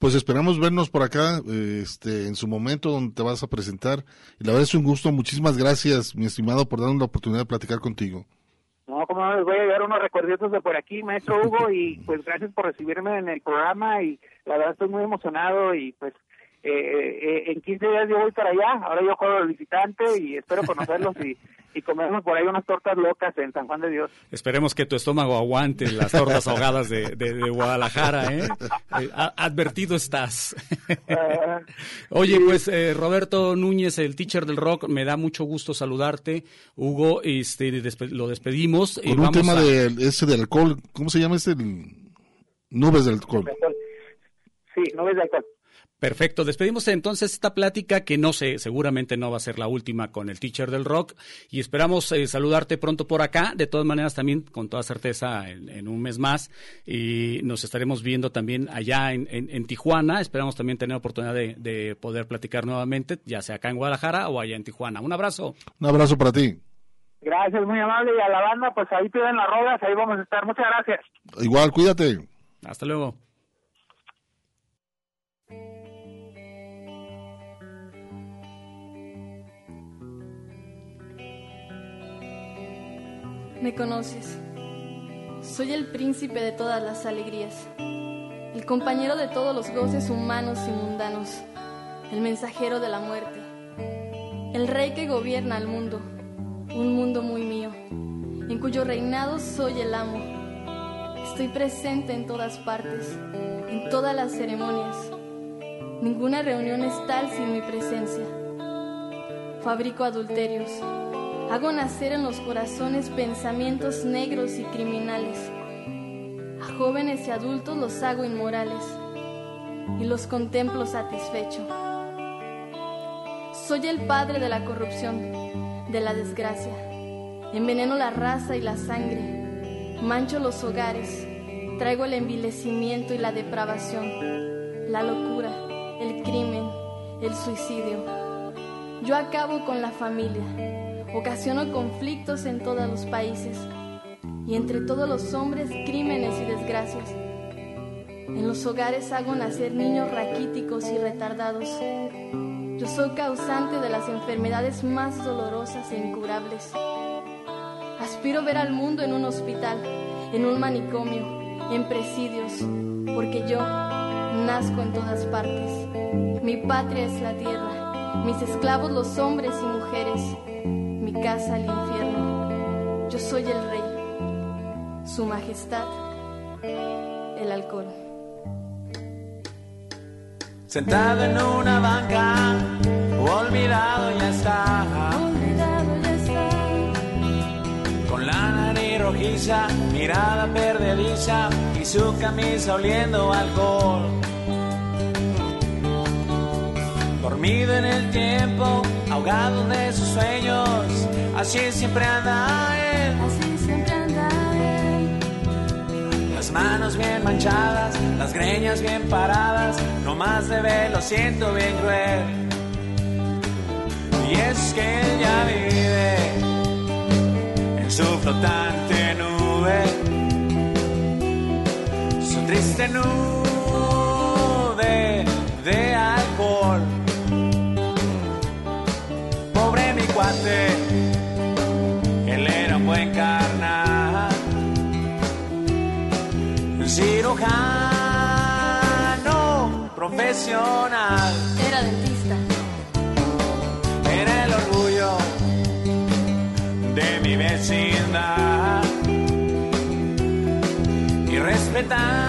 Pues esperamos vernos por acá este, en su momento donde te vas a presentar. Y la verdad es un gusto. Muchísimas gracias, mi estimado, por darnos la oportunidad de platicar contigo. No, como no, les voy a llevar unos recuerditos de por aquí, maestro Hugo, y pues gracias por recibirme en el programa y la verdad estoy muy emocionado y pues eh, eh, en 15 días yo voy para allá, ahora yo juego de visitante y espero conocerlos y, y comernos por ahí unas tortas locas en San Juan de Dios. Esperemos que tu estómago aguante las tortas ahogadas de, de, Guadalajara, ¿eh? eh advertido estás. Oye, pues Roberto Núñez, el teacher del rock, me da mucho gusto saludarte. Hugo, este, lo despedimos. Con un tema de ese del alcohol, ¿cómo se llama este? Nubes del alcohol. Sí, nubes de alcohol. Perfecto, despedimos entonces esta plática que no sé, seguramente no va a ser la última con el teacher del rock y esperamos eh, saludarte pronto por acá, de todas maneras también con toda certeza en, un mes más y nos estaremos viendo también allá en, Tijuana, esperamos también tener oportunidad de, poder platicar nuevamente, ya sea acá en Guadalajara o allá en Tijuana. Un abrazo. Un abrazo para ti. Gracias, muy amable y a la banda, pues ahí piden las rodas, ahí vamos a estar. Muchas gracias. Igual, cuídate. Hasta luego. Me conoces. Soy el príncipe de todas las alegrías, el compañero de todos los goces humanos y mundanos, el mensajero de la muerte, el rey que gobierna al mundo, un mundo muy mío, en cuyo reinado soy el amo. Estoy presente en todas partes, en todas las ceremonias. Ninguna reunión es tal sin mi presencia. Fabrico adulterios Hago nacer en los corazones pensamientos negros y criminales. A jóvenes y adultos los hago inmorales y los contemplo satisfecho. Soy el padre de la corrupción, de la desgracia. Enveneno la raza y la sangre. Mancho los hogares. Traigo el envilecimiento y la depravación, la locura, el crimen, el suicidio. Yo acabo con la familia Ocasiono conflictos en todos los países y entre todos los hombres crímenes y desgracias. En los hogares hago nacer niños raquíticos y retardados. Yo soy causante de las enfermedades más dolorosas e incurables. Aspiro ver al mundo en un hospital, en un manicomio, en presidios, porque yo nazco en todas partes. Mi patria es la tierra, mis esclavos los hombres y mujeres casa al infierno. Yo soy el rey, su majestad, el alcohol. Sentado en una banca, olvidado ya está. Olvidado ya está. Con la nariz rojiza, mirada perdediza y su camisa oliendo alcohol dormido en el tiempo, ahogado de sus sueños, así siempre anda él. Así siempre anda él. Las manos bien manchadas, las greñas bien paradas, no más de ver, lo siento bien cruel. Y es que él ya vive en su flotante nube, su triste nube profesional. Era dentista. Era el orgullo de mi vecindad y respetado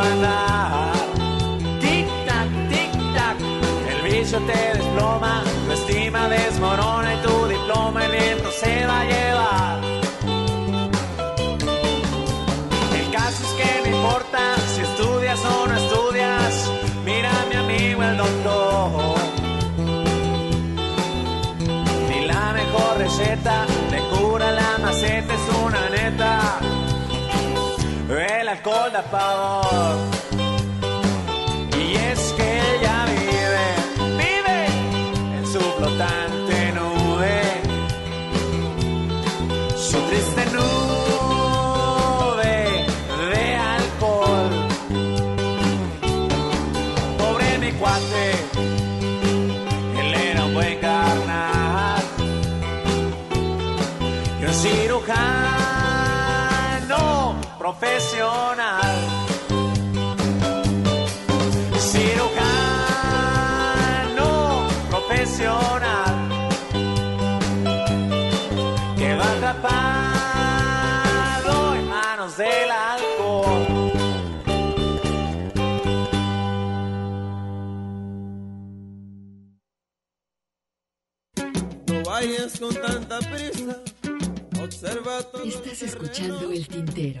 andar. Tic tac, tic tac, el vicio te desploma, tu estima desmorona y tu diploma el viento se va a llevar. El caso es que no importa si estudias o no estudias, mira a mi amigo el doctor. Ni la mejor receta le cura la El alcohol da pavor. Profesional. Cirujano profesional que va atrapado en manos del alcohol. No vayas con tanta prisa. Observa todo Estás escuchando El Tintero.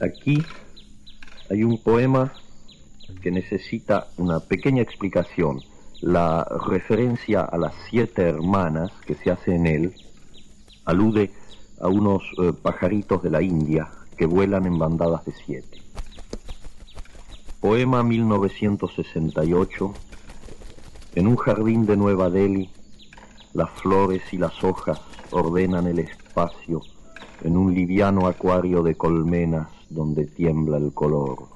Aquí hay un poema que necesita una pequeña explicación. La referencia a las siete hermanas que se hace en él alude a unos eh, pajaritos de la India que vuelan en bandadas de siete. Poema 1968. En un jardín de Nueva Delhi, las flores y las hojas ordenan el espacio en un liviano acuario de colmenas donde tiembla el color.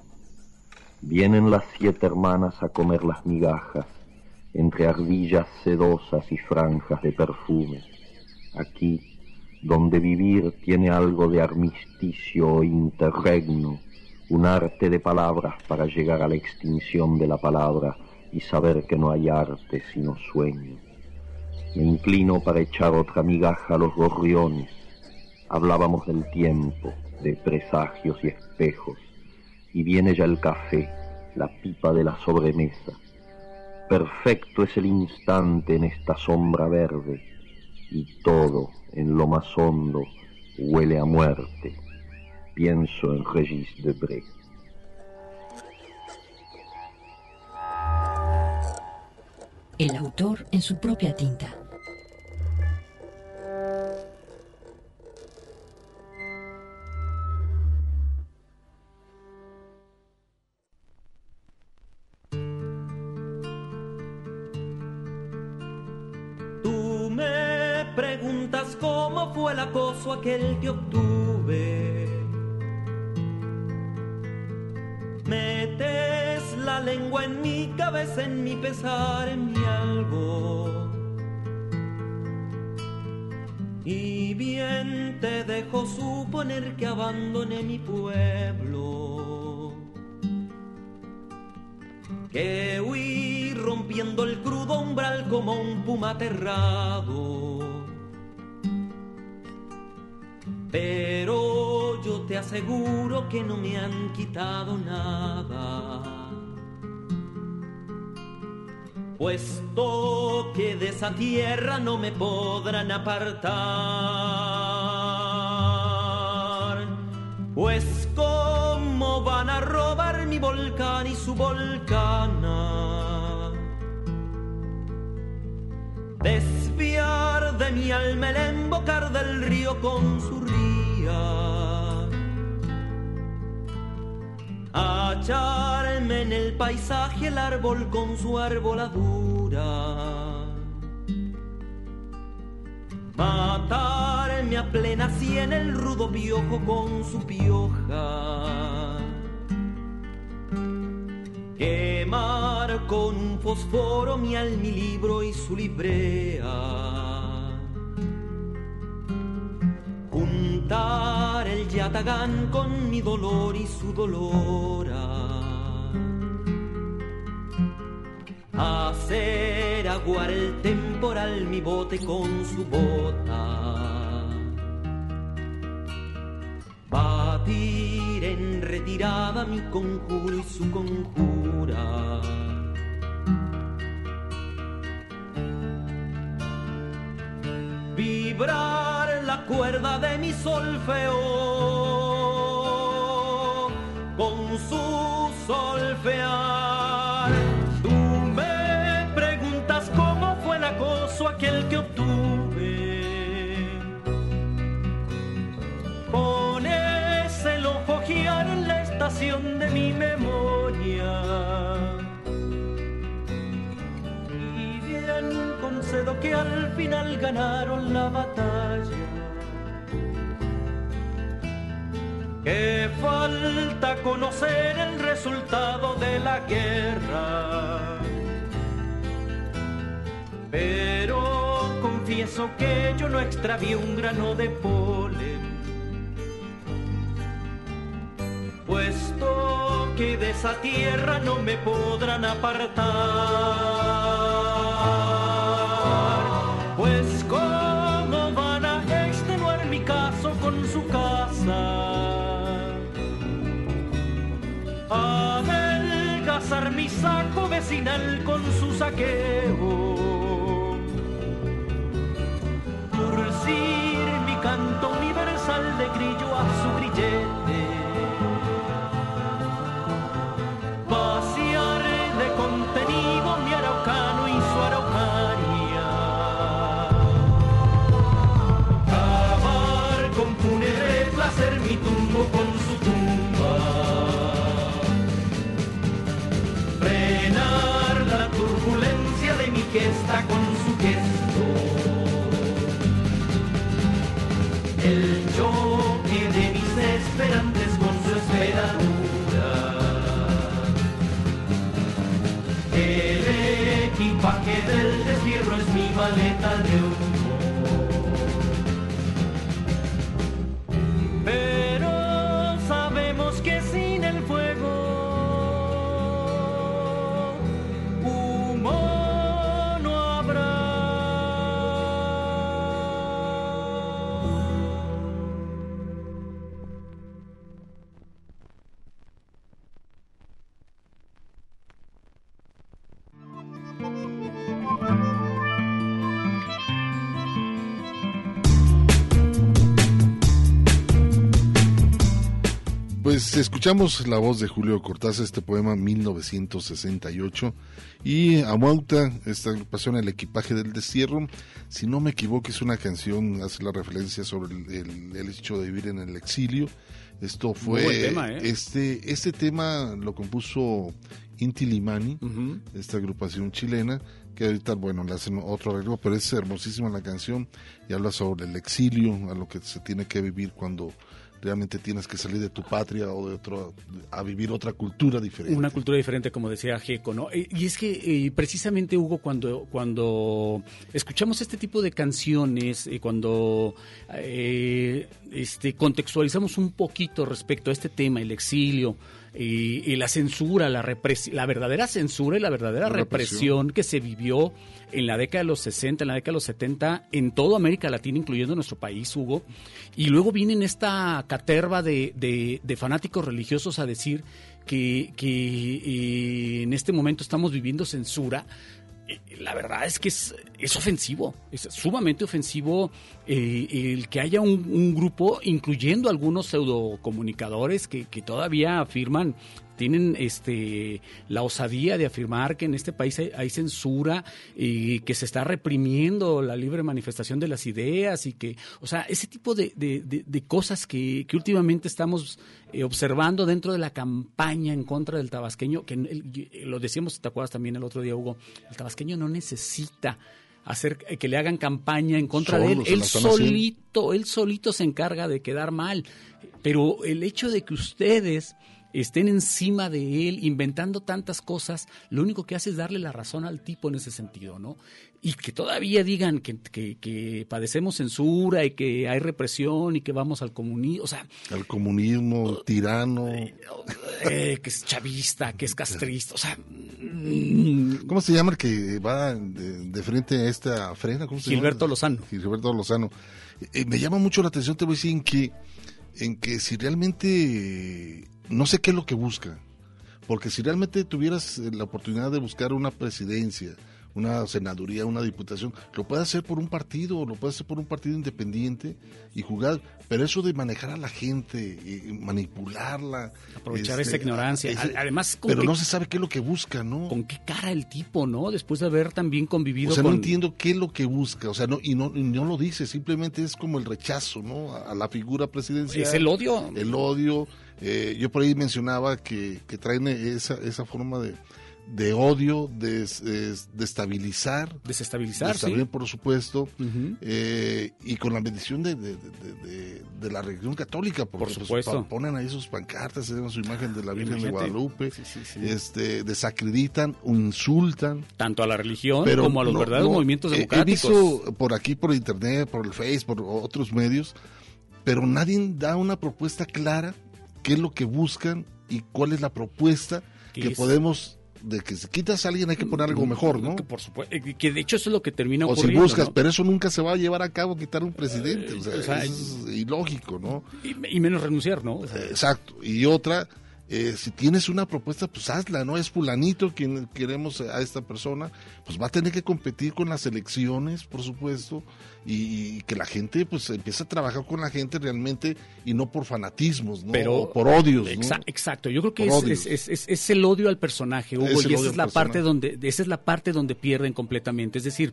Vienen las siete hermanas a comer las migajas entre ardillas sedosas y franjas de perfume. Aquí, donde vivir tiene algo de armisticio o interregno, un arte de palabras para llegar a la extinción de la palabra y saber que no hay arte sino sueño. Me inclino para echar otra migaja a los gorriones. Hablábamos del tiempo, de presagios y espejos, y viene ya el café, la pipa de la sobremesa. Perfecto es el instante en esta sombra verde y todo en lo más hondo huele a muerte. Pienso en Regis Debré. El autor en su propia tinta. Aquel que obtuve. Metes la lengua en mi cabeza, en mi pesar, en mi algo. Y bien te dejo suponer que abandoné mi pueblo. Que huí rompiendo el crudo umbral como un puma aterrado. Pero yo te aseguro que no me han quitado nada. Puesto que de esa tierra no me podrán apartar. Pues cómo van a robar mi volcán y su volcana. De mi alma el embocar del río con su ría. Hallarme en el paisaje el árbol con su arboladura. Matarme a plena sien el rudo piojo con su pioja. Quemar con un fosforo mi al mi libro y su librea. Juntar el yatagán con mi dolor y su dolora. Hacer aguar el temporal mi bote con su bota. Batir en retirada mi conjuro y su conjura. Vibrar la cuerda de mi solfeo con su solfear. Tú me preguntas cómo fue el acoso aquel que obtuve. El ojo guiar en la estación de mi memoria. Y bien concedo que al final ganaron la batalla. Que falta conocer el resultado de la guerra. Pero confieso que yo no extravié un grano de polen. Puesto que de esa tierra no me podrán apartar. Pues cómo van a extenuar mi caso con su casa. Adelgazar mi saco vecinal con su saqueo. Turcir mi canto universal de grillo turbulencia de Pues escuchamos la voz de Julio Cortázar, este poema 1968, y Amauta, esta agrupación El equipaje del destierro, si no me equivoco es una canción, hace la referencia sobre el, el, hecho de vivir en el exilio. Esto fue, tema, ¿eh? este, este tema lo compuso Inti Limani, esta agrupación chilena, que ahorita, bueno, le hacen otro arreglo, pero es hermosísima la canción y habla sobre el exilio, a lo que se tiene que vivir cuando realmente tienes que salir de tu patria o de otro, a vivir otra cultura diferente. Una cultura diferente, como decía Geco, ¿no? Eh, y es que eh, precisamente, Hugo, cuando, cuando escuchamos este tipo de canciones, y cuando eh, este, contextualizamos un poquito respecto a este tema, el exilio, y, la censura, la, la verdadera censura y la verdadera represión. que se vivió en la década de los 60, en la década de los 70, en toda América Latina, incluyendo nuestro país, Hugo. Y luego vienen esta caterva de, fanáticos religiosos a decir que, eh, en este momento estamos viviendo censura la verdad es que es, es ofensivo, es sumamente ofensivo eh, el que haya un, grupo, incluyendo algunos pseudocomunicadores que, que todavía afirman tienen este la osadía de afirmar que en este país hay, censura y que se está reprimiendo la libre manifestación de las ideas y que, o sea, ese tipo de, de, cosas que, que, últimamente estamos eh, observando dentro de la campaña en contra del tabasqueño, que lo decíamos, ¿te acuerdas también el otro día, Hugo? El tabasqueño no necesita hacer eh, que le hagan campaña en contra de él. Él solito, él solito se encarga de quedar mal. Pero el hecho de que ustedes estén encima de él, inventando tantas cosas, lo único que hace es darle la razón al tipo en ese sentido, ¿no? Y que todavía digan que, que, padecemos censura y que hay represión y que vamos al comunismo, o sea... Al comunismo, tirano... Eh, eh, que es chavista, que es castrista, o sea... Mm. ¿Cómo se llama el que va de, frente a esta frena? Gilberto Lozano. Gilberto Lozano. Eh, me llama mucho la atención, te voy a decir, en que, en que si realmente no sé qué es lo que busca. Porque si realmente tuvieras eh, la oportunidad de buscar una presidencia, una senaduría, una diputación, lo puede hacer por un partido, lo puede hacer por un partido independiente y jugar, pero eso de manejar a la gente, y manipularla, aprovechar esa este, ignorancia, además, pero no se sabe qué es lo que busca, ¿no? Con qué cara el tipo, ¿no? Después de haber también convivido. O sea, no entiendo qué es lo que busca, o sea, no y no, no lo dice, simplemente es como el rechazo, ¿no? A, la figura presidencial. Es el odio. El odio. Eh, yo por ahí mencionaba que, que traen esa, esa forma de de odio, de, estabilizar. Desestabilizar, sí. por supuesto, eh, y con la bendición de, de, la religión católica, por supuesto. ponen ahí sus pancartas, tienen su imagen de la Virgen de Guadalupe, este, desacreditan, insultan. Tanto a la religión como a los verdaderos movimientos democráticos. He visto por aquí, por internet, por el Face, por otros medios, pero nadie da una propuesta clara, qué es lo que buscan y cuál es la propuesta que podemos de que si quitas a alguien hay que poner algo mejor, ¿no? Que por supuesto, eh, que de hecho eso es lo que termina ocurriendo. O si buscas, pero eso nunca se va a llevar a cabo quitar un presidente, o sea, es ilógico, ¿no? Y, menos renunciar, ¿no? Exacto. Y otra, eh, si tienes una propuesta, pues hazla, ¿no? Es fulanito quien queremos a esta persona, pues va a tener que competir con las elecciones, por supuesto, y, que la gente pues empiece a trabajar con la gente realmente y no por fanatismos, ¿no? Pero, por odios. Exacto, yo creo que es, el odio al personaje, Hugo, y esa es la parte donde, esa es la parte donde pierden completamente. Es decir,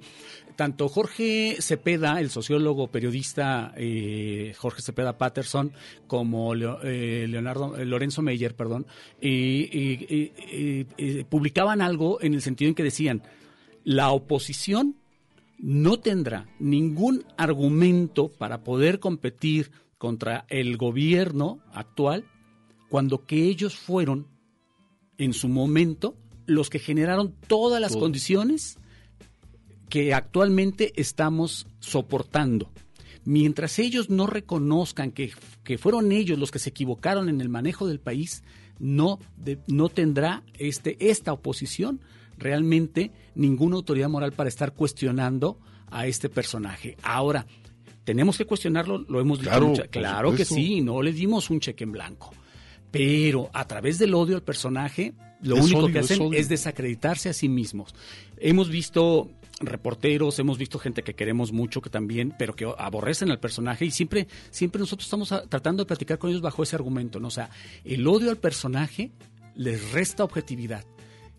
tanto Jorge Cepeda, el sociólogo periodista eh, Jorge Cepeda Patterson, como eh, Leonardo Lorenzo Meyer, perdón, publicaban algo en el sentido en que decían, la oposición no tendrá ningún argumento para poder competir contra el gobierno actual cuando que ellos fueron en su momento los que generaron todas las condiciones que actualmente estamos soportando mientras ellos no reconozcan que, fueron ellos los que se equivocaron en el manejo del país, no, no tendrá este, esta oposición realmente ninguna autoridad moral para estar cuestionando a este personaje. Ahora, tenemos que cuestionarlo, lo hemos dicho. Claro, que sí, no le dimos un cheque en blanco. Pero a través del odio al personaje, lo Es único odio, que hacen es desacreditarse a sí mismos. Hemos visto reporteros, hemos visto gente que queremos mucho, que también, pero que aborrecen al personaje y siempre, siempre nosotros estamos a- tratando de platicar con ellos bajo ese argumento, ¿no? O sea, el odio al personaje les resta objetividad.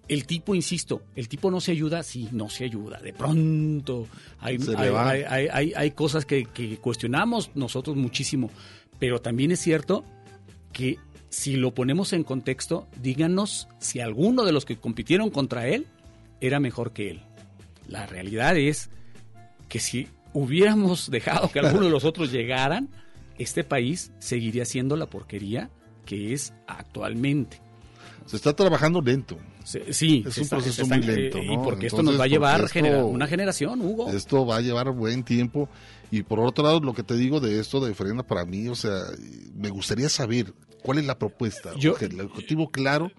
El tipo, insisto, el tipo no se ayuda, sí, no se ayuda. De pronto hay, hay, va. hay- hay- hay- hay cosas que, que cuestionamos nosotros muchísimo, pero también es cierto que si lo ponemos en contexto, díganos si alguno de los que compitieron contra él era mejor que él. La realidad es que si hubiéramos dejado que alguno de los otros llegaran, este país seguiría siendo la porquería que es actualmente. Se está trabajando lento. Se- sí, es un está- proceso está- muy lento. eh, y ¿no? porque esto nos va a llevar genera- una generación, Hugo. Esto va a llevar buen tiempo. Y por otro lado, lo que te digo de esto de Frena, para mí, o sea, me gustaría saber cuál es la propuesta. Yo- el objetivo claro,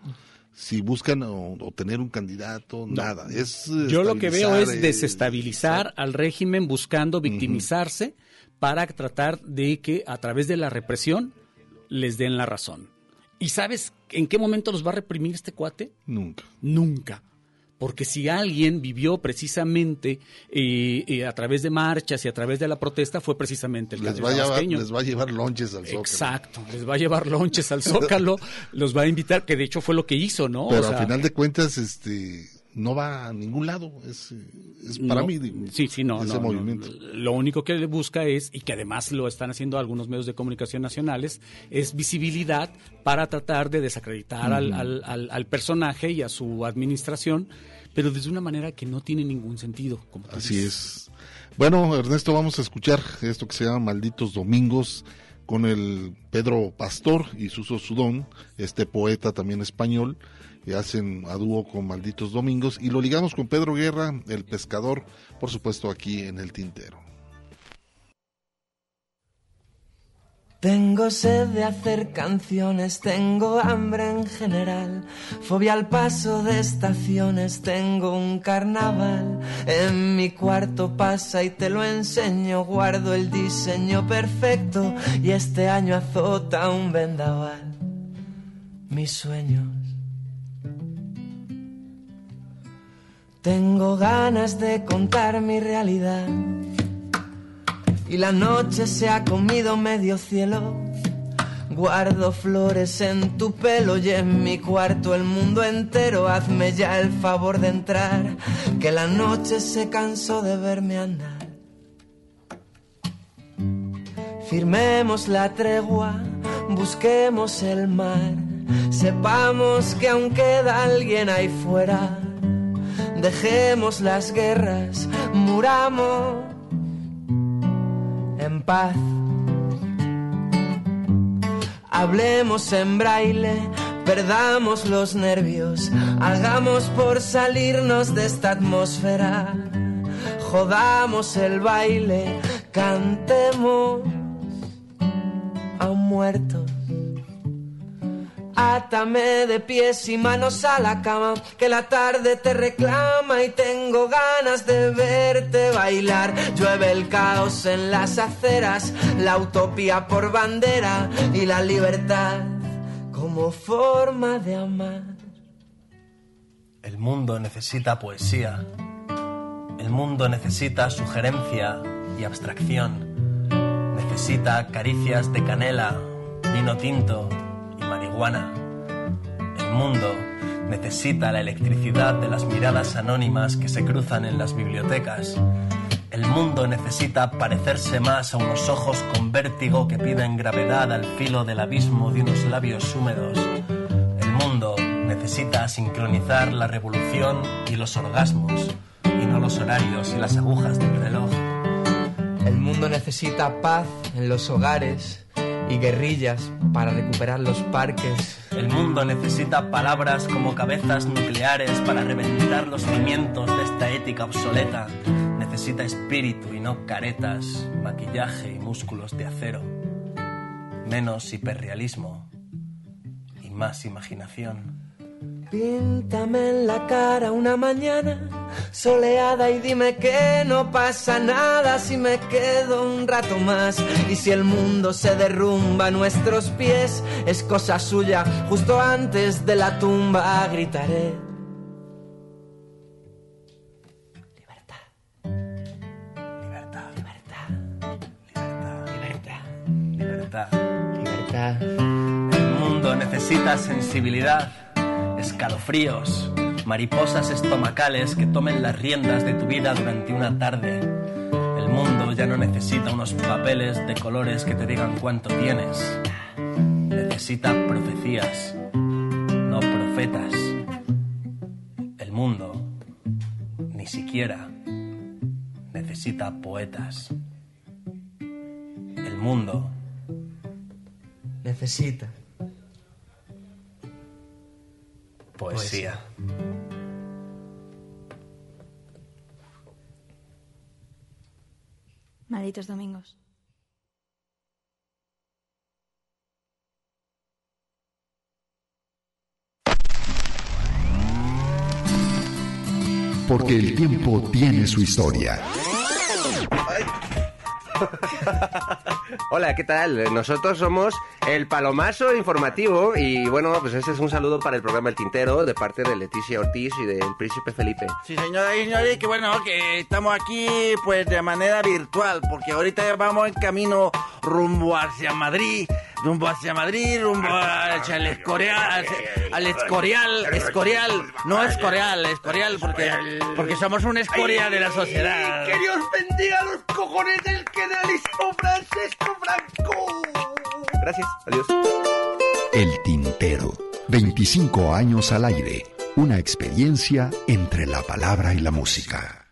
si buscan o, o tener un candidato, nada. Es Yo lo que veo es eh, desestabilizar al régimen buscando victimizarse para tratar de que a través de la represión les den la razón. ¿Y sabes en qué momento los va a reprimir este cuate? Nunca. Nunca. Porque si alguien vivió precisamente eh, eh, a través de marchas y a través de la protesta fue precisamente el les va, a llevar, Tabasqueño. les va a llevar lonches al Zócalo. Exacto, les va a llevar lonches al Zócalo, los va a invitar, que de hecho fue lo que hizo, ¿no? Pero O sea, al final de cuentas, este no va a ningún lado. Es, es para No, mí, digo, sí, sí, no, ese no, movimiento. Lo único que le busca es, y que además lo están haciendo algunos medios de comunicación nacionales, es visibilidad para tratar de desacreditar al, al- al- al personaje y a su administración, pero desde una manera que no tiene ningún sentido. Como Así dices. es. Bueno, Ernesto, vamos a escuchar esto que se llama Malditos Domingos con el Pedro Pastor y Suso Sudón, este poeta también español, que hacen a dúo con Malditos Domingos y lo ligamos con Pedro Guerra, el pescador, por supuesto aquí en el Tintero. Tengo sed de hacer canciones, tengo hambre en general, fobia al paso de estaciones, tengo un carnaval. En mi cuarto pasa y te lo enseño, guardo el diseño perfecto y este año azota un vendaval. Mis sueños. Tengo ganas de contar mi realidad y la noche se ha comido medio cielo. Guardo flores en tu pelo y en mi cuarto el mundo entero. Hazme ya el favor de entrar, que la noche se cansó de verme andar. Firmemos la tregua, busquemos el mar, sepamos que aún queda alguien ahí fuera. Dejemos las guerras, muramos en paz. Hablemos en braille, perdamos los nervios, hagamos por salirnos de esta atmósfera. Jodamos el baile, cantemos a un muerto. Átame de pies y manos a la cama, que la tarde te reclama y tengo ganas de verte bailar. Llueve el caos en las aceras, la utopía por bandera y la libertad como forma de amar. El mundo necesita poesía. El mundo necesita sugerencia y abstracción. Necesita caricias de canela, vino tinto El mundo necesita la electricidad de las miradas anónimas que se cruzan en las bibliotecas. El mundo necesita parecerse más a unos ojos con vértigo que piden gravedad al filo del abismo de unos labios húmedos. El mundo necesita sincronizar la revolución y los orgasmos, y no los horarios y las agujas del reloj. El mundo necesita paz en los hogares y guerrillas para recuperar los parques. El mundo necesita palabras como cabezas nucleares para reventar los cimientos de esta ética obsoleta. Necesita espíritu y no caretas, maquillaje y músculos de acero. Menos hiperrealismo y más imaginación. Píntame en la cara una mañana soleada y dime que no pasa nada si me quedo un rato más. Y si el mundo se derrumba a nuestros pies es cosa suya. Justo antes de la tumba gritaré. Libertad. Libertad. El mundo necesita sensibilidad, escalofríos, mariposas estomacales que tomen las riendas de tu vida durante una tarde. El mundo ya no necesita unos papeles de colores que te digan cuánto tienes. Necesita profecías, no profetas. El mundo ni siquiera necesita poetas. El mundo necesita poesía. Malditos domingos. Porque el tiempo tiene su historia. Hola, ¿qué tal? Nosotros somos el Palomazo Informativo y bueno, pues ese es un saludo para el programa El Tintero de parte de Leticia Ortiz y del Príncipe Felipe. Sí, señoras y señores, que bueno, que estamos aquí pues de manera virtual, porque ahorita vamos en camino rumbo hacia Madrid, rumbo hacia Madrid, rumbo hacia el Escorial, al Escorial, Escorial, no Escorial, Escorial, porque, porque somos un escoria de la sociedad. Que Dios bendiga los cojones del generalísimo Gracias, adiós. El Tintero. 25 años al aire. Una experiencia entre la palabra y la música.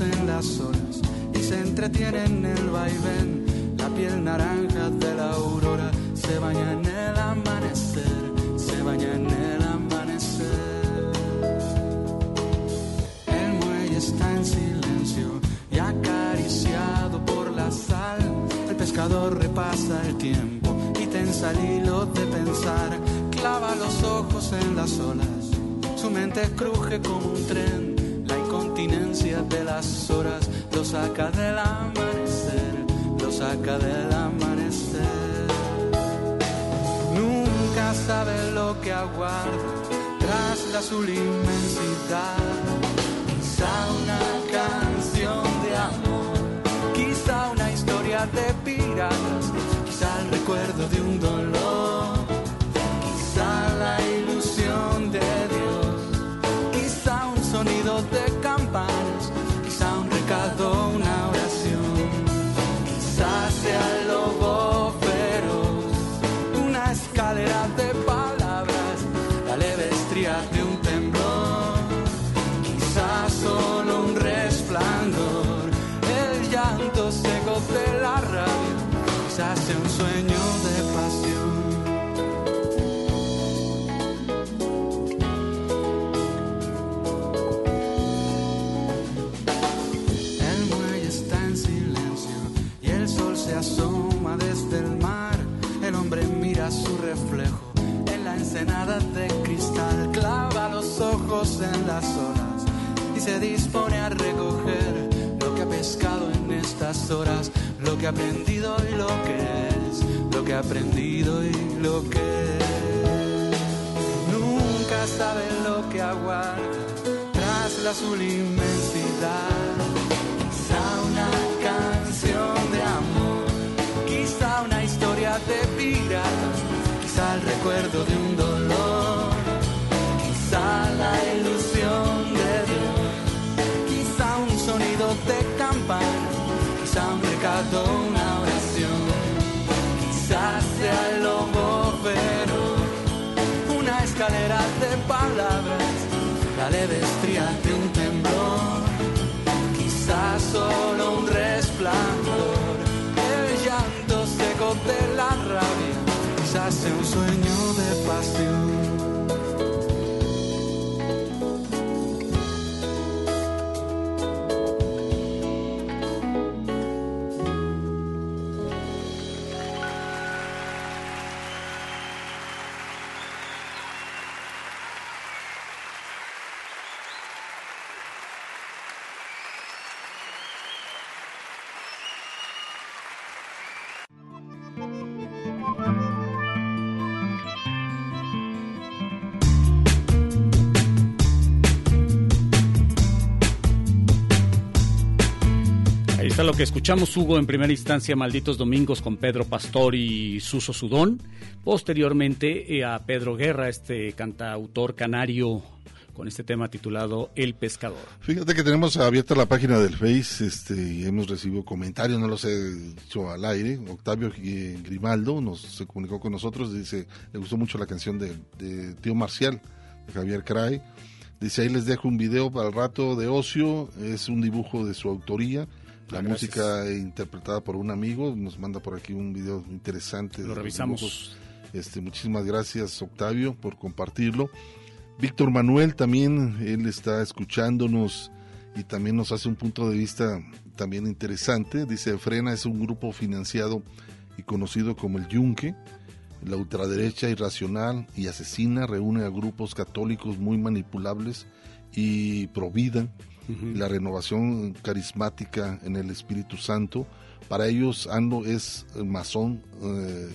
En las olas y se entretiene en el vaivén. La piel naranja de la aurora se baña en el amanecer, se baña en el amanecer. El muelle está en silencio y acariciado por la sal. El pescador repasa el tiempo y tensa el hilo de pensar. Clava los ojos en las olas, su mente cruje como un tren. La incontinencia de las horas lo saca del amanecer, lo saca del amanecer. Nunca sabe lo que aguarda tras la azul inmensidad. Quizá una canción de amor, quizá una historia de piratas, quizá el recuerdo de un dolor, desde el mar. El hombre mira su reflejo en la ensenada de cristal, clava los ojos en las olas y se dispone a recoger lo que ha pescado en estas horas, lo que ha aprendido y lo que es, lo que ha aprendido y lo que es. Nunca sabe lo que aguarda tras la azul inmensidad. Quizá una canción de amor, quizá una historia de piratas, quizá el recuerdo de un dolor, quizá la ilusión de Dios, quizá un sonido de campana, quizá un recado, una oración, quizás sea el lobo feroz, una escalera de palabras, la leve escuchamos, Hugo, en primera instancia, Malditos Domingos con Pedro Pastor y Suso Sudón. Posteriormente eh, a Pedro Guerra, este cantautor canario con este tema titulado El Pescador. Fíjate que tenemos abierta la página del Face este, y hemos recibido comentarios, no los he dicho al aire. Octavio Grimaldo nos se comunicó con nosotros, dice, le gustó mucho la canción de, de Tío Marcial, de Javier Cray. Dice, ahí les dejo un video para el rato de ocio, es un dibujo de su autoría. La Ah, música interpretada por un amigo, nos manda por aquí un video interesante. Lo revisamos. Este, muchísimas gracias Octavio por compartirlo. Víctor Manuel también, él está escuchándonos y también nos hace un punto de vista también interesante. Dice, Frena es un grupo financiado y conocido como el Yunque. La ultraderecha irracional y asesina reúne a grupos católicos muy manipulables y provida la renovación carismática en el Espíritu Santo. Para ellos, Ando es masón eh,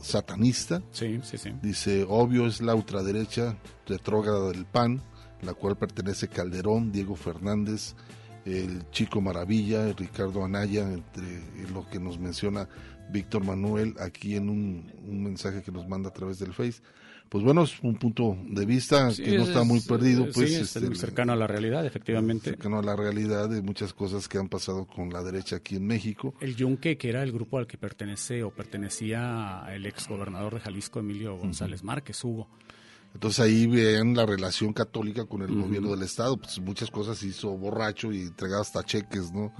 satanista. Sí, sí, sí. Dice, obvio es la ultraderecha retrógrada del PAN, la cual pertenece Calderón, Diego Fernández, el Chico Maravilla, Ricardo Anaya, entre lo que nos menciona Víctor Manuel aquí en un, un mensaje que nos manda a través del Face. Pues bueno, es un punto de vista Sí, que no es- está muy perdido, sí, pues es este, muy cercano a la realidad, efectivamente. cercano a la realidad de muchas cosas que han pasado con la derecha aquí en México. El Yunque, que era el grupo al que pertenece o pertenecía el ex gobernador de Jalisco, Emilio González Márquez, Hugo. Entonces ahí ven la relación católica con el gobierno del Estado. Pues muchas cosas hizo borracho y entregaba hasta cheques, ¿no?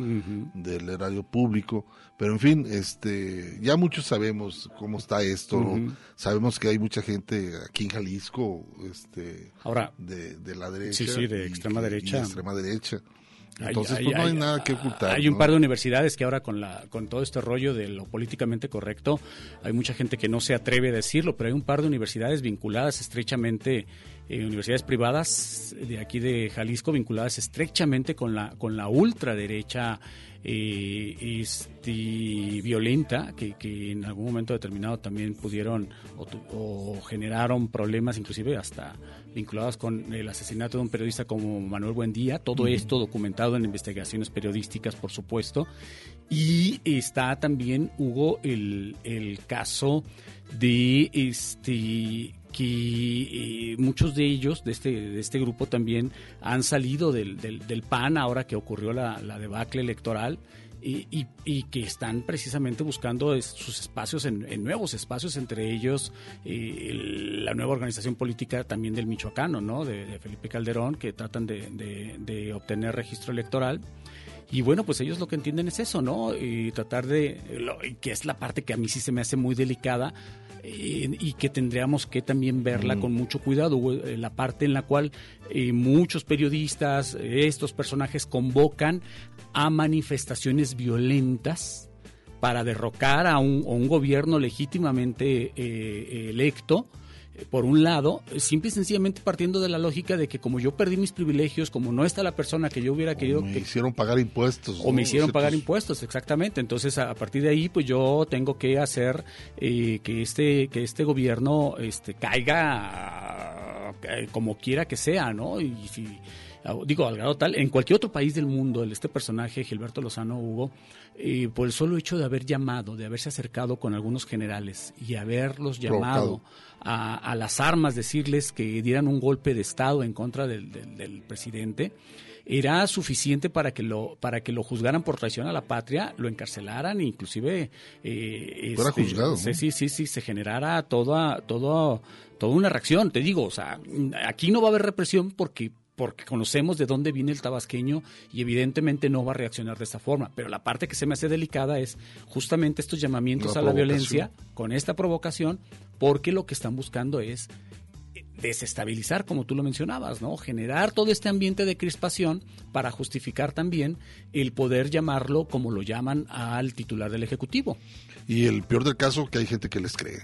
Del erario público. Pero en fin, este, ya muchos sabemos cómo está esto. Sabemos que hay mucha gente aquí en Jalisco, este, Ahora, de, de la derecha. Sí, sí, de y extrema que- y derecha. de extrema derecha. Entonces, hay- pues no hay, hay- nada que ocultar. Hay un ¿no? par de universidades que ahora con la con todo este rollo de lo políticamente correcto, hay mucha gente que no se atreve a decirlo, pero hay un par de universidades vinculadas estrechamente, eh, universidades privadas de aquí de Jalisco vinculadas estrechamente con la con la ultraderecha eh, este, violenta que, que en algún momento determinado también pudieron o, tu- o generaron problemas inclusive hasta vinculados con el asesinato de un periodista como Manuel Buendía, todo esto documentado en investigaciones periodísticas, por supuesto. Y está también, Hugo, el, el caso de este que muchos de ellos, de este, de este grupo también, han salido del, del, PAN ahora que ocurrió la, debacle electoral. Y, y- que están precisamente buscando sus espacios en, nuevos espacios, entre ellos eh, la nueva organización política también del Michoacano, ¿no? de, Felipe Calderón, que tratan de, de- obtener registro electoral. Y bueno, pues ellos lo que entienden es eso, ¿no? Y tratar de, lo- que es la parte que a mí sí se me hace muy delicada eh, y que tendríamos que también verla Mm. con mucho cuidado, eh, la parte en la cual eh, muchos periodistas, estos personajes convocan a manifestaciones violentas para derrocar a un, a un gobierno legítimamente electo, por un lado, simple y sencillamente partiendo de la lógica de que como yo perdí mis privilegios, como no está la persona que yo hubiera querido Me que, hicieron pagar impuestos. o ¿no? me hicieron sea, pagar pues, impuestos, exactamente. Entonces, a, a partir de ahí, pues yo tengo que hacer eh, que este que este gobierno este caiga eh, como quiera que sea, ¿no? Y si digo al grado tal, en cualquier otro país del mundo, este personaje Gilberto Lozano Hugo, eh, por el solo hecho de haber llamado, de haberse acercado con algunos generales y haberlos llamado a, a las armas, decirles que dieran un golpe de estado en contra del, del- del presidente, era suficiente para que lo para que lo juzgaran por traición a la patria, lo encarcelaran, e inclusive eh, Fuera este, juzgado, ¿no? sí, sí, sí, sí, se generara toda toda toda una reacción. Te digo, o sea, aquí no va a haber represión porque porque conocemos de dónde viene el tabasqueño y evidentemente no va a reaccionar de esa forma. Pero la parte que se me hace delicada es justamente estos llamamientos La a la violencia con esta provocación, porque lo que están buscando es desestabilizar, como tú lo mencionabas, ¿no? Generar todo este ambiente de crispación para justificar también el poder llamarlo como lo llaman al titular del Ejecutivo. Y el peor del caso, que hay gente que les cree.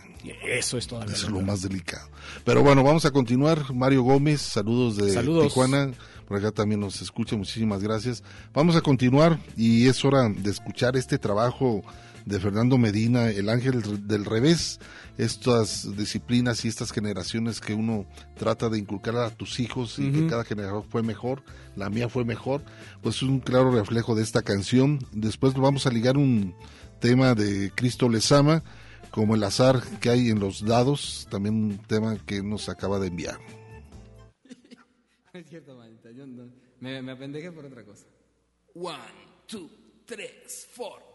Eso es todavía. Eso es lo más delicado. Pero bueno, vamos a continuar. Mario Gómez, saludos de Saludos. Tijuana. Por acá también nos escucha, muchísimas gracias. Vamos a continuar y es hora de escuchar este trabajo de Fernando Medina, El Ángel del Revés, estas disciplinas y estas generaciones que uno trata de inculcar a tus hijos y que cada generación fue mejor, la mía fue mejor, pues es un claro reflejo de esta canción. Después vamos a ligar un tema de Cristo les ama, como el azar que hay en los dados, también un tema que nos acaba de enviar. Es cierto, manita, yo no- me, me apendejé por otra cosa. One, two, tres, four.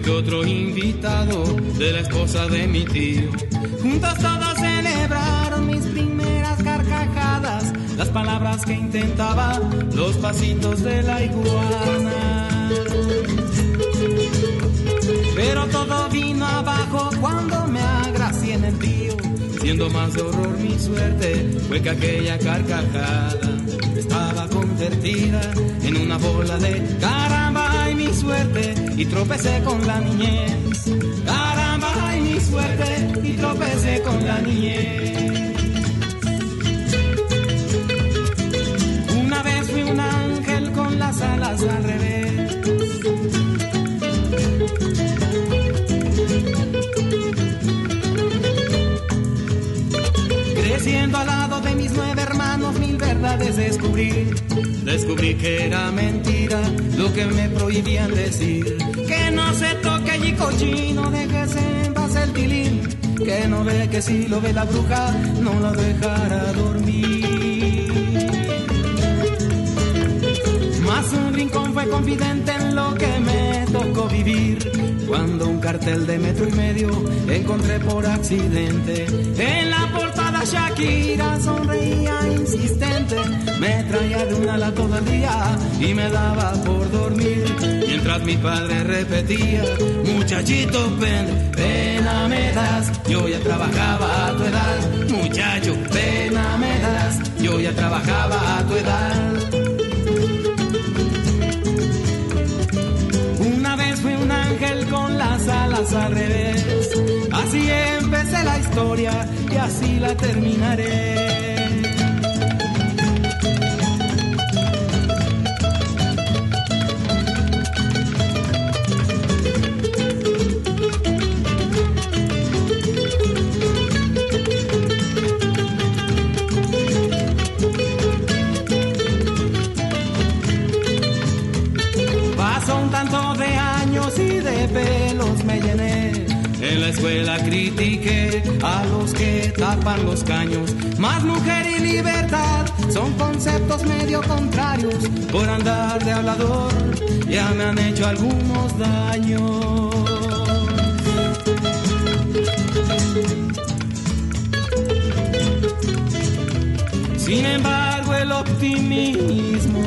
que otro invitado de la esposa de mi tío. Juntos todos celebraron mis primeras carcajadas, las palabras que intentaba, los pasitos de la iguana. Pero todo vino abajo cuando me agracié en el tío. Siendo más de horror mi suerte, fue que aquella carcajada estaba convertida en una bola de mi suerte y tropecé con la niñez. Caramba y mi suerte y tropecé con la niñez. Una vez fui un ángel con las alas al revés. Creciendo al lado de mis nueve hermanos, mil verdades descubrí. Descubrí que era mentira lo que me prohibían decir. Que no se toque allí cochino, déjese en paz el tilín. Que no ve que si lo ve la bruja, no lo dejará dormir. Más un rincón fue confidente en lo que me tocó vivir. Cuando un cartel de metro y medio encontré por accidente. En la portada Shakira sonreía insistente. Me traía de una ala todo el día y me daba por dormir. Mientras mi padre repetía, muchachito, ven, pena me das. Yo ya trabajaba a tu edad, muchacho, pena me das. Yo ya trabajaba a tu edad. Una vez fui un ángel con las alas al revés. Así empecé la historia y así la terminaré. Escuela critiqué a los que tapan los caños. Más mujer y libertad son conceptos medio contrarios. Por andar de hablador ya me han hecho algunos daños. Sin embargo, el optimismo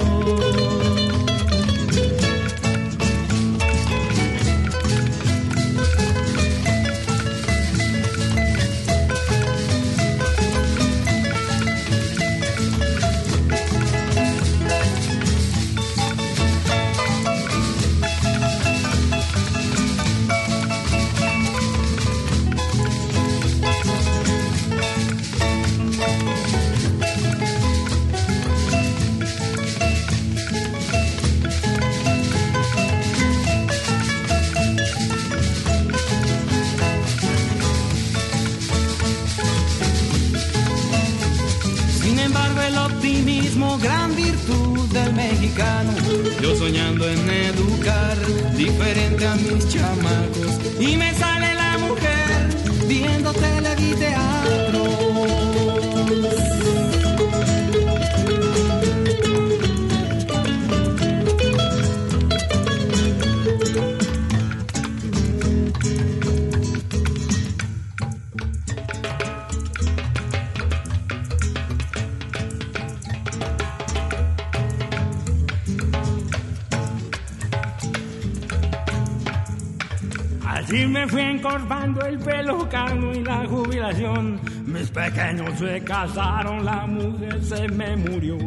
Mis pequeños se casaron, la mujer se me murió.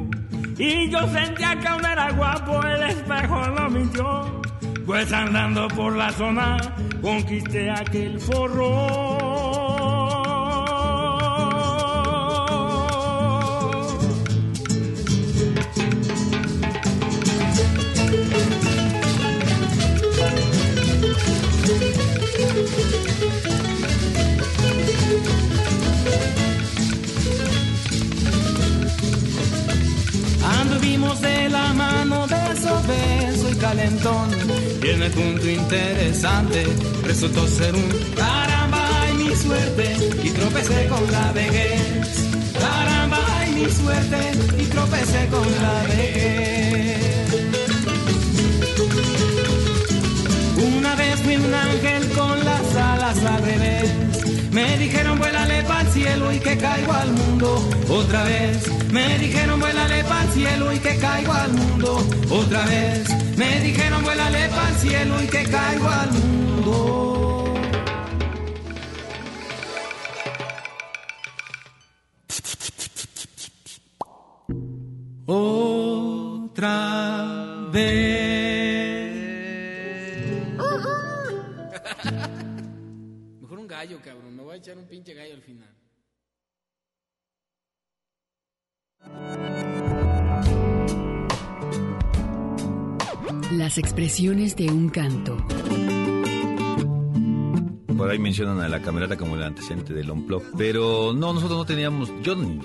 Y yo sentía que aún era guapo, el espejo no mintió. Pues andando por la zona, conquisté aquel forro. Resultó ser un caramba y mi suerte. Y tropecé con la vejez. Caramba y mi suerte. Y tropecé con la vejez. Una vez fui un ángel con las alas al revés. Me dijeron vuélale pa'l cielo y que caigo al mundo otra vez. Me dijeron vuélale pa'l cielo y que caigo al mundo otra vez. Me dijeron vuélale pa'l cielo y que caigo al mundo. Otra vez. Mejor un gallo, cabrón. Me voy a echar un pinche gallo al final. Las expresiones de un canto. Por ahí mencionan a la camerata como el antecedente del Unplug, pero no, nosotros no teníamos, yo ni,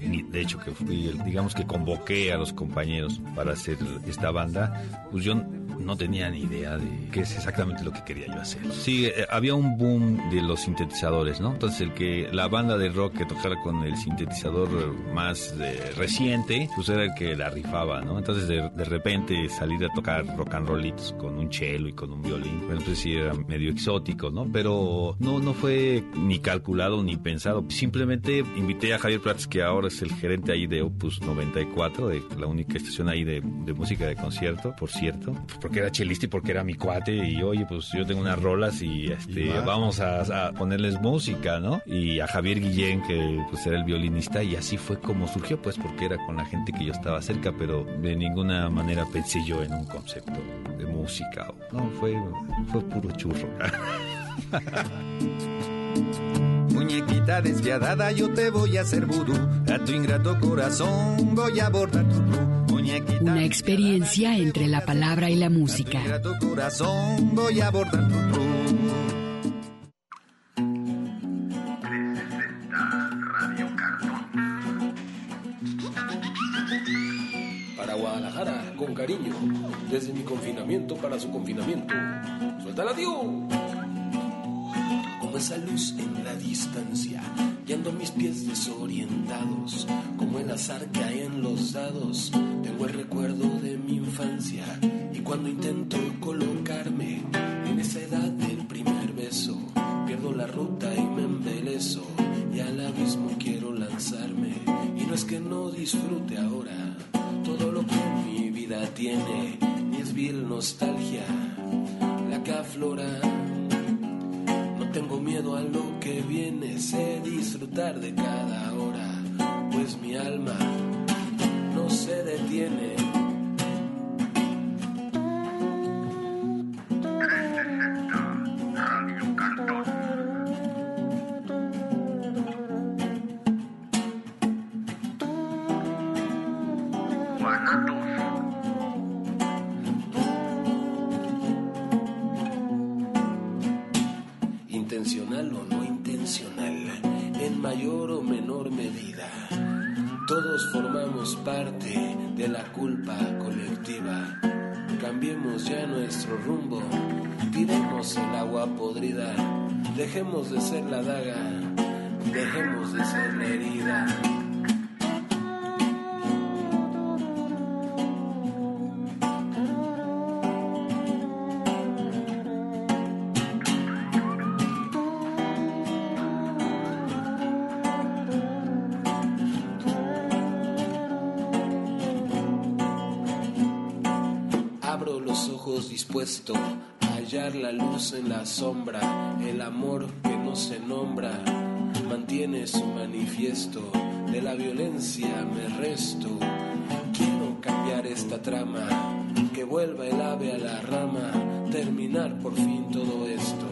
ni- de hecho que fui, digamos que convoqué a los compañeros para hacer esta banda, pues yo no tenía ni idea de qué es exactamente lo que quería yo hacer. Sí, eh, había un boom de los sintetizadores, ¿no? Entonces el que la banda de rock que tocara con el sintetizador más eh, reciente, pues era el que la rifaba, ¿no? Entonces de, de repente salir a tocar rock and rollitos con un cello y con un violín, bueno, pues sí era medio exótico, ¿no? Pero no, no fue ni calculado ni pensado. Simplemente invité a Javier Prats, que ahora es el gerente ahí de Opus 94, de la única estación ahí de, de música de concierto, por cierto, pues porque era chelista y porque era mi cuate y oye, pues yo tengo unas rolas y este Y vamos a, a ponerles música, ¿no? Y a Javier Guillén, que pues era el violinista, y así fue como surgió, pues porque era con la gente que yo estaba cerca, pero de ninguna manera pensé yo en un concepto de música. No, fue, fue puro churro. Muñequita despiadada, yo te voy a hacer vudú. A tu ingrato corazón voy a bordar tu blue. Una experiencia entre la palabra y la música. ingrato corazón voy a bordar tu blue. Para Guadalajara, con cariño, desde mi confinamiento para su confinamiento. ¡Suéltala, tío! Como esa luz en la distancia, y ando mis pies desorientados, como el azar que hay en los dados. Tengo el recuerdo de mi infancia, y cuando intento colocarme en esa edad del primer beso, pierdo la ruta y me embelezo, y al abismo quiero lanzarme. Y no es que no disfrute ahora todo lo que mi vida tiene, ni es vil nostalgia la que aflora. Miedo a lo que viene, sé disfrutar de cada hora, pues mi alma no se detiene. Culpa colectiva. Cambiemos ya nuestro rumbo, tiremos el agua podrida, dejemos de ser la daga, dejemos de ser la herida. Brillar la luz en la sombra, el amor que no se nombra, mantiene su manifiesto, de la violencia me resto, quiero cambiar esta trama, que vuelva el ave a la rama, terminar por fin todo esto.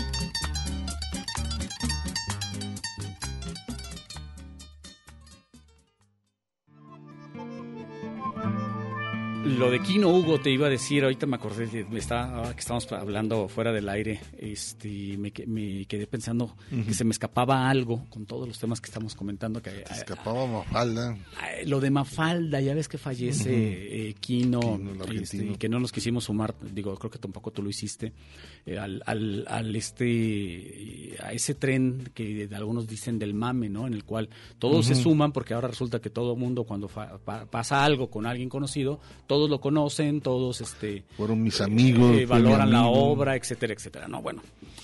Lo de Kino Hugo te iba a decir, ahorita me acordé, me está, ahora que estamos hablando fuera del aire, este, me, que- me quedé pensando que se me escapaba algo con todos los temas que estamos comentando. Que, Te escapaba Mafalda. Lo de Mafalda, ya ves que fallece eh, Kino, Kino, este, que no nos quisimos sumar, digo, creo que tampoco tú lo hiciste, eh, al, al, al este, a ese tren que algunos dicen del mame, ¿no? En el cual todos se suman porque ahora resulta que todo mundo cuando fa- pa- pasa algo con alguien conocido, todos lo conocen, todos este Fueron mis amigos. eh, mi valoran la obra, etcétera, etcétera. No, bueno.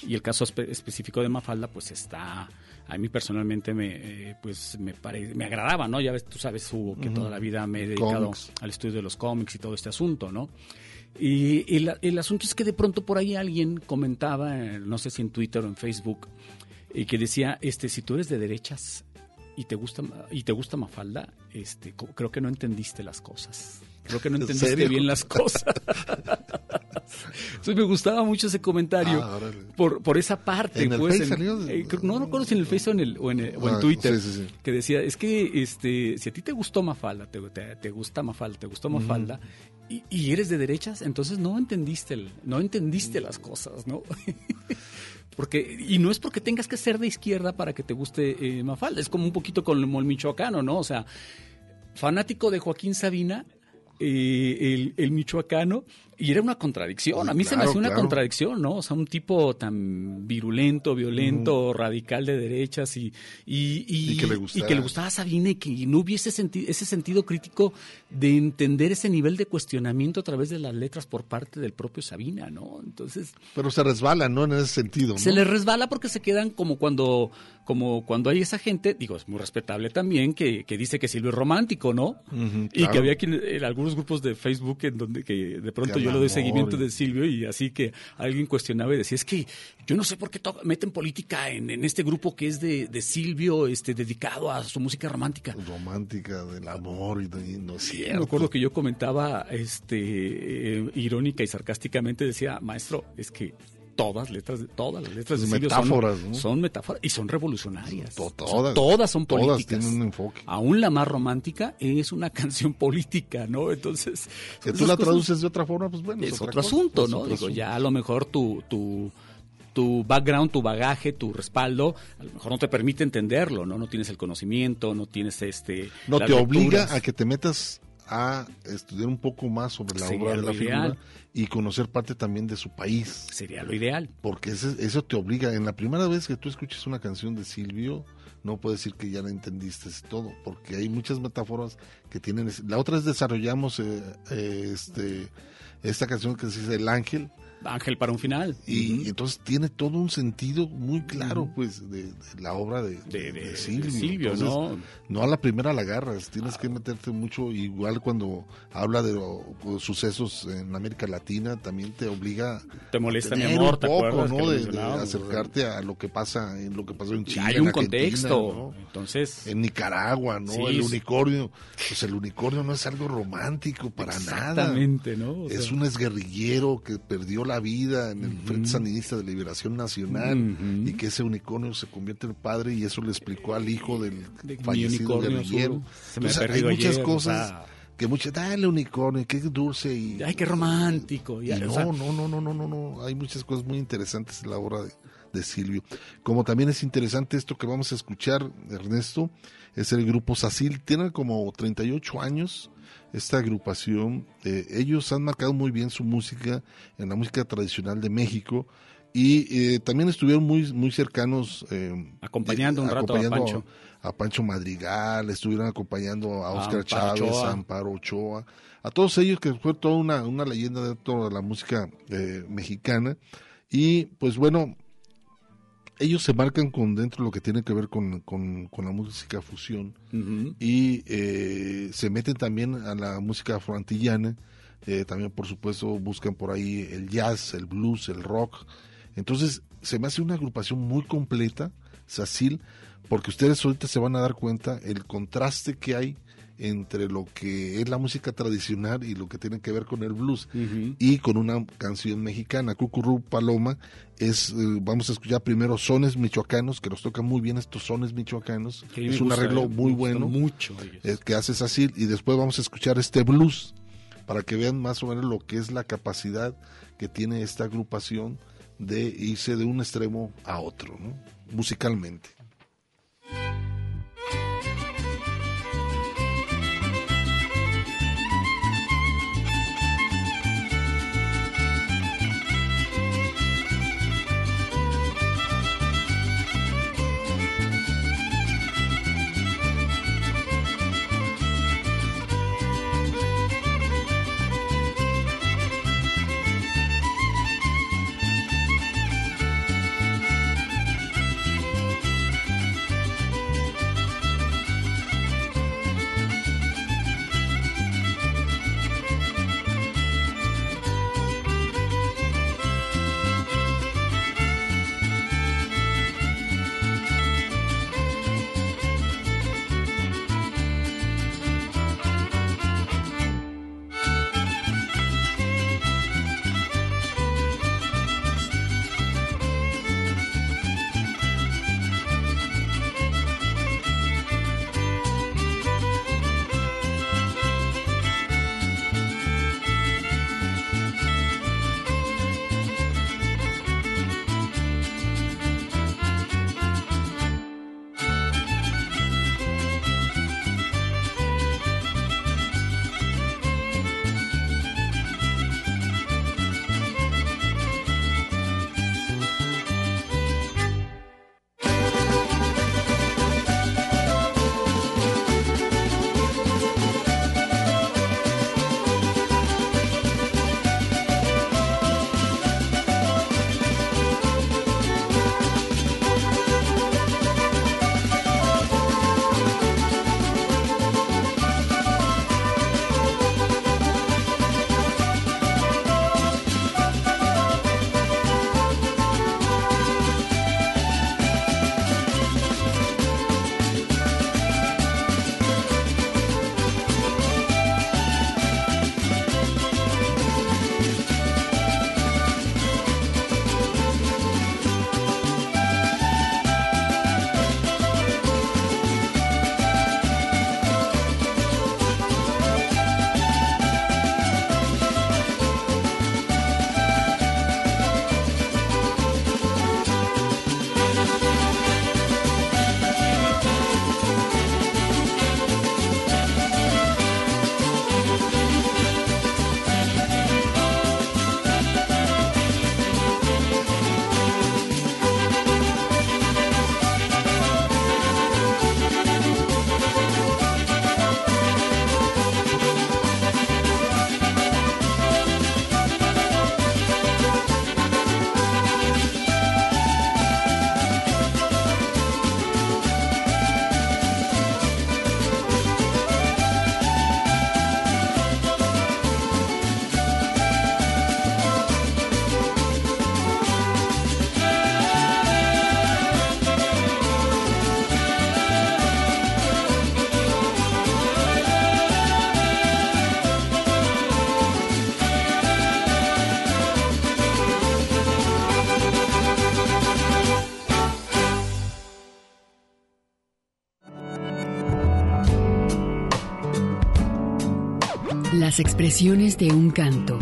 Y el caso espe- específico de Mafalda, pues está, a mí personalmente me, eh, pues me pare- me agradaba, ¿no? Ya ves, tú sabes, Hugo, que toda la vida me he dedicado al estudio de los cómics y todo este asunto, ¿no? Y, la- el asunto es que de pronto por ahí alguien comentaba, eh, no sé si en Twitter o en Facebook, y que decía, este, si tú eres de derechas y te gusta y te gusta Mafalda, este, creo que no entendiste las cosas. Creo que no ¿En entendiste bien las cosas. Entonces me gustaba mucho ese comentario Ah, por, por esa parte. ¿En el pues, Face salió? eh, no recuerdo si en el Face o en, el, o en, el- o en Ah, Twitter. sí, sí, sí. Que decía, es que este, si a ti te gustó Mafalda, te, te, te gusta Mafalda, te gustó Mafalda, y, y eres de derechas, entonces no entendiste, el- no entendiste las cosas, ¿no? Porque, y no es porque tengas que ser de izquierda para que te guste eh, Mafalda, es como un poquito con el michoacano, ¿no? O sea, fanático de Joaquín Sabina, eh, el, el michoacano, y era una contradicción. A mí se me hacía una claro. contradicción, ¿no? O sea, un tipo tan virulento, violento, radical de derechas y, y, y- Y que le y que le gustaba a Sabina y que no hubiese senti- ese sentido crítico de entender ese nivel de cuestionamiento a través de las letras por parte del propio Sabina, ¿no? Entonces, Pero se resbala, ¿no? En ese sentido. ¿no? se les resbala porque se quedan como cuando, como cuando hay esa gente, digo, es muy respetable también, que, que dice que Silvio es romántico, ¿no? Y claro. que había quien, en algunos grupos de Facebook en donde que de pronto yo doy amor seguimiento de Silvio y así que alguien cuestionaba y decía, es que yo no sé por qué meten política en, en este grupo que es de, de Silvio, este, dedicado a su música romántica. Romántica, del amor y de, no Sí, me acuerdo que yo comentaba este eh, irónica y sarcásticamente decía, maestro, es que todas letras de todas las letras de Silvio metáforas, son, ¿no? son metáforas y son revolucionarias. To- Son- todas. todas son Todas políticas. tienen un enfoque. Aún la más romántica es una canción política, ¿no? Entonces, esas tú la cosas- traduces de otra forma, pues bueno. es otra otro cosa, asunto, es ¿no? otro Digo, asunto. ya a lo mejor tu, tu, tu background, tu bagaje, tu respaldo, a lo mejor no te permite entenderlo, ¿no? No tienes el conocimiento, no tienes este... No, te obliga a que te metas a estudiar un poco más sobre la Sería obra de la ideal. figura y conocer parte también de su país. Sería lo ideal. Porque ese- eso te obliga. En la primera vez que tú escuches una canción de Silvio, no puedes decir que ya la entendiste todo, porque hay muchas metáforas que tienen. La otra es desarrollamos eh, eh, este esta canción que se dice El Ángel. Ángel para un final. Y entonces tiene todo un sentido muy claro, pues, de, de la obra de, de- de Silvio. Silvio, Entonces, ¿no? no a la primera la agarras, tienes que meterte mucho, igual cuando habla de sucesos en América Latina, también te obliga Te molesta, mi tener amor, un ¿te poco, acuerdas ¿no? De, acercarte a lo que pasa en lo que pasó en Chile, Hay un contexto. ¿no? Entonces, en Nicaragua, ¿no? Sí, el unicornio, pues el unicornio no es algo romántico para nada. Exactamente, ¿no? O es un exguerrillero que perdió la vida en el Frente Sandinista de Liberación Nacional y que ese unicornio se convierte en padre y eso le explicó al hijo del De fallecido guerrillero. Se me Entonces, hay muchas ayer, o cosas que muchas, dale unicornio, qué dulce y Ay, qué romántico. y o no, sea, no, no, no, no, no, no. Hay muchas cosas muy interesantes en la obra de, de Silvio. Como también es interesante esto que vamos a escuchar, Ernesto, es el grupo Sacil. Tienen como 38 años esta agrupación. Eh, ellos han marcado muy bien su música en la música tradicional de México, Y eh, también estuvieron muy, muy cercanos. eh, Acompañando un a Pancho. a Pancho Madrigal, estuvieron acompañando a Oscar Amparo Chávez, Ochoa. a Amparo Ochoa, a todos ellos que fue toda una, una leyenda dentro de la música eh, mexicana. Y pues bueno, ellos se marcan con dentro de lo que tiene que ver con, con- con la música fusión y eh, se meten también a la música afroantillana. eh, también, por supuesto, buscan por ahí el jazz, el blues, el rock. Entonces, se me hace una agrupación muy completa, Sacil, porque ustedes ahorita se van a dar cuenta el contraste que hay entre lo que es la música tradicional y lo que tiene que ver con el blues y con una canción mexicana. Cucurú Paloma es, eh, vamos a escuchar primero sones michoacanos, que nos tocan muy bien estos sones michoacanos. Que es un gusta, arreglo muy bueno mucho eh, que hace Sacil y después vamos a escuchar este blues para que vean más o menos lo que es la capacidad que tiene esta agrupación de irse de un extremo a otro, ¿no? musicalmente. Expresiones de un canto.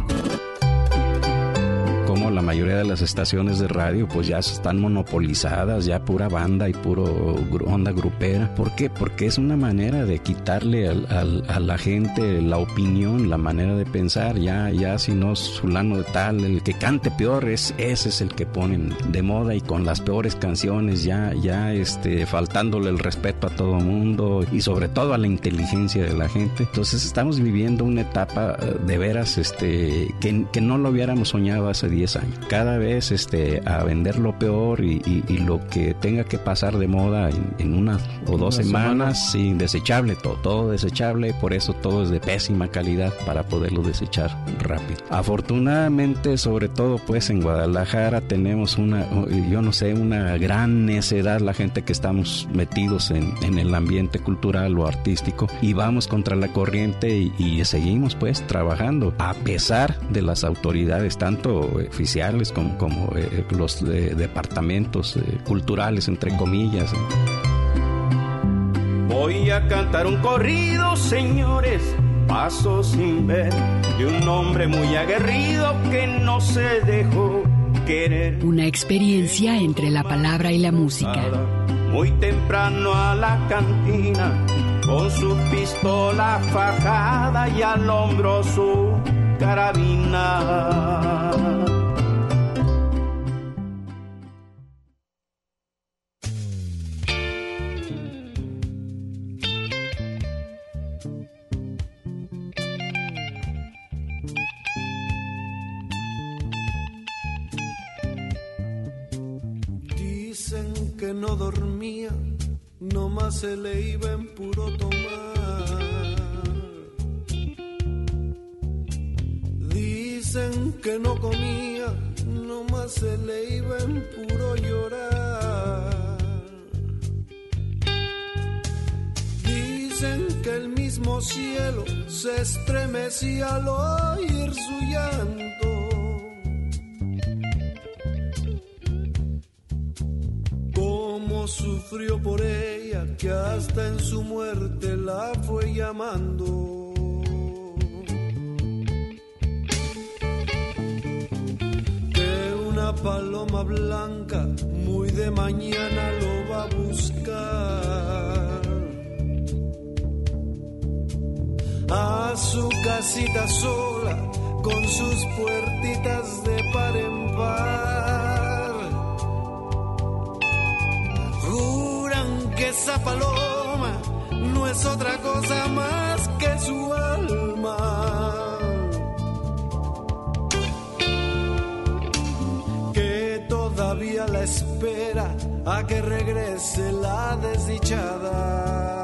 Las estaciones de radio pues ya están monopolizadas, ya pura banda y puro onda grupera. ¿Por qué? Porque es una manera de quitarle a la gente la opinión, la manera de pensar. Ya, ya si no es fulano de tal, el que cante peor es ese es el que ponen de moda y con las peores canciones ya, ya este, faltándole el respeto a todo mundo y sobre todo a la inteligencia de la gente. Entonces estamos viviendo una etapa eh, de veras este, que, que no lo hubiéramos soñado hace 10 años. Cada vez este, a vender lo peor y, lo que tenga que pasar de moda en, una o dos semanas, sí, desechable todo, todo desechable, por eso todo es de pésima calidad para poderlo desechar rápido. Afortunadamente, sobre todo pues en Guadalajara tenemos una, yo no sé, una gran necedad la gente que estamos metidos en, en el ambiente cultural o artístico y vamos contra la corriente y, seguimos pues trabajando a pesar de las autoridades tanto oficiales como, como eh, los departamentos eh, culturales entre comillas. Voy a cantar un corrido, señores, paso sin ver, de un hombre muy aguerrido que no se dejó querer. Una experiencia entre la palabra y la música. Muy temprano a la cantina con su pistola fajada y al hombro su carabina. Que no dormía no más se le iba en puro tomar. Dicen que no comía, no más se le iba en puro llorar. Dicen que el mismo cielo se estremecía al oír su llanto sufrió por ella que hasta en su muerte la fue llamando. Paloma blanca muy de mañana lo va a buscar. A su casita sola con sus puertitas de par en par esa paloma no es otra cosa más que su alma. Que todavía la espera a que regrese la desdichada.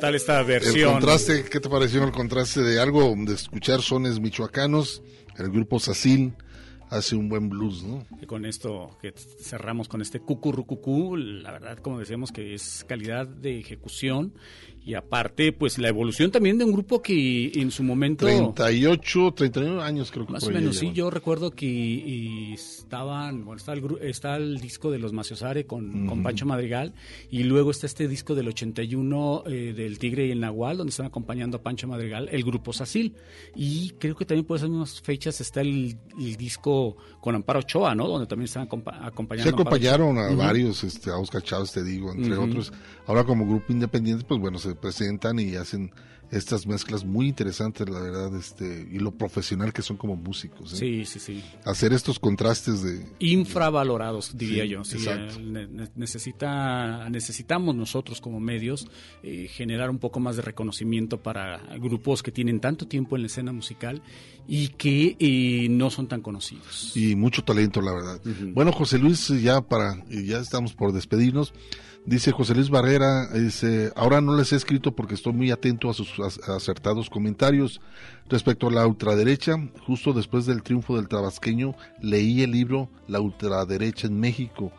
Tal esta El versión? contraste, ¿qué te pareció el contraste de algo de escuchar sones michoacanos? El grupo Sacil hace un buen blues, ¿no? Y con esto que cerramos con este cucurrucucú, la verdad, como decíamos, que es calidad de ejecución y aparte, pues la evolución también de un grupo que en su momento... 38, 39 años creo que Más o menos, sí. llevan. Yo recuerdo que y estaban, bueno, está el, está el disco de los Maciosare con, con. Pancho Madrigal y luego está este disco del 81 eh, del Tigre y el Nahual, donde están acompañando a Pancho Madrigal, el grupo Sacil. Y creo que también por esas mismas fechas está el, el disco con Amparo Ochoa, ¿no? Donde también están acompa- acompañando. Se acompañaron a varios, este, a Oscar Chávez, te digo, entre otros. Ahora como grupo independiente, pues bueno, se presentan y hacen estas mezclas muy interesantes, la verdad, este, y lo profesional que son como músicos. ¿eh? Sí, sí, sí. Hacer estos contrastes de... infravalorados diría Sí, yo sí, exacto. eh, ne- ne- necesita necesitamos nosotros como medios eh, generar un poco más de reconocimiento para grupos que tienen tanto tiempo en la escena musical y que eh, no son tan conocidos y mucho talento, la verdad. Bueno, José Luis, ya para, ya estamos por despedirnos. Dice José Luis Barrera, dice, ahora no les he escrito porque estoy muy atento a sus ac- acertados comentarios respecto a la ultraderecha. Justo después del triunfo del tabasqueño, leí el libro La ultraderecha en México.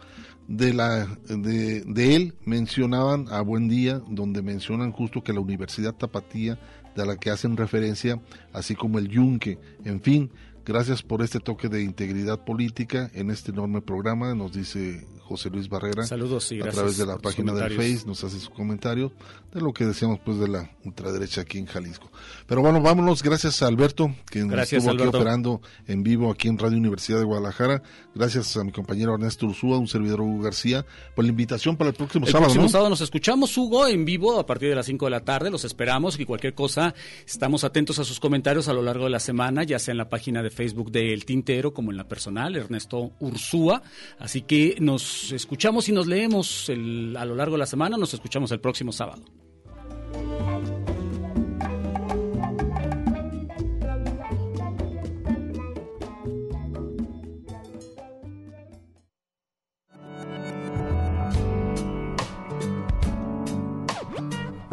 De, la, de, de él mencionaban a Buen Día, donde mencionan justo que la Universidad Tapatía, de la que hacen referencia, así como el Yunque, en fin, Gracias por este toque de integridad política en este enorme programa, nos dice José Luis Barrera. Saludos y A gracias través de la página del. Face nos hace su comentario de lo que decíamos pues de la ultraderecha aquí en Jalisco. Pero bueno, vámonos, gracias a Alberto, que nos Gracias, estuvo aquí Alberto. operando en vivo aquí en Radio Universidad de Guadalajara. Gracias a mi compañero Ernesto Ursúa, un servidor Hugo García, por la invitación para el próximo El sábado. próximo ¿no? sábado nos escuchamos, Hugo, en vivo a partir de las 5 de la tarde. Los esperamos y cualquier cosa, estamos atentos a sus comentarios a lo largo de la semana, ya sea en la página de Facebook de El Tintero como en la personal, Ernesto Ursúa. Así que nos escuchamos y nos leemos el- a lo largo de la semana. Nos escuchamos el próximo sábado.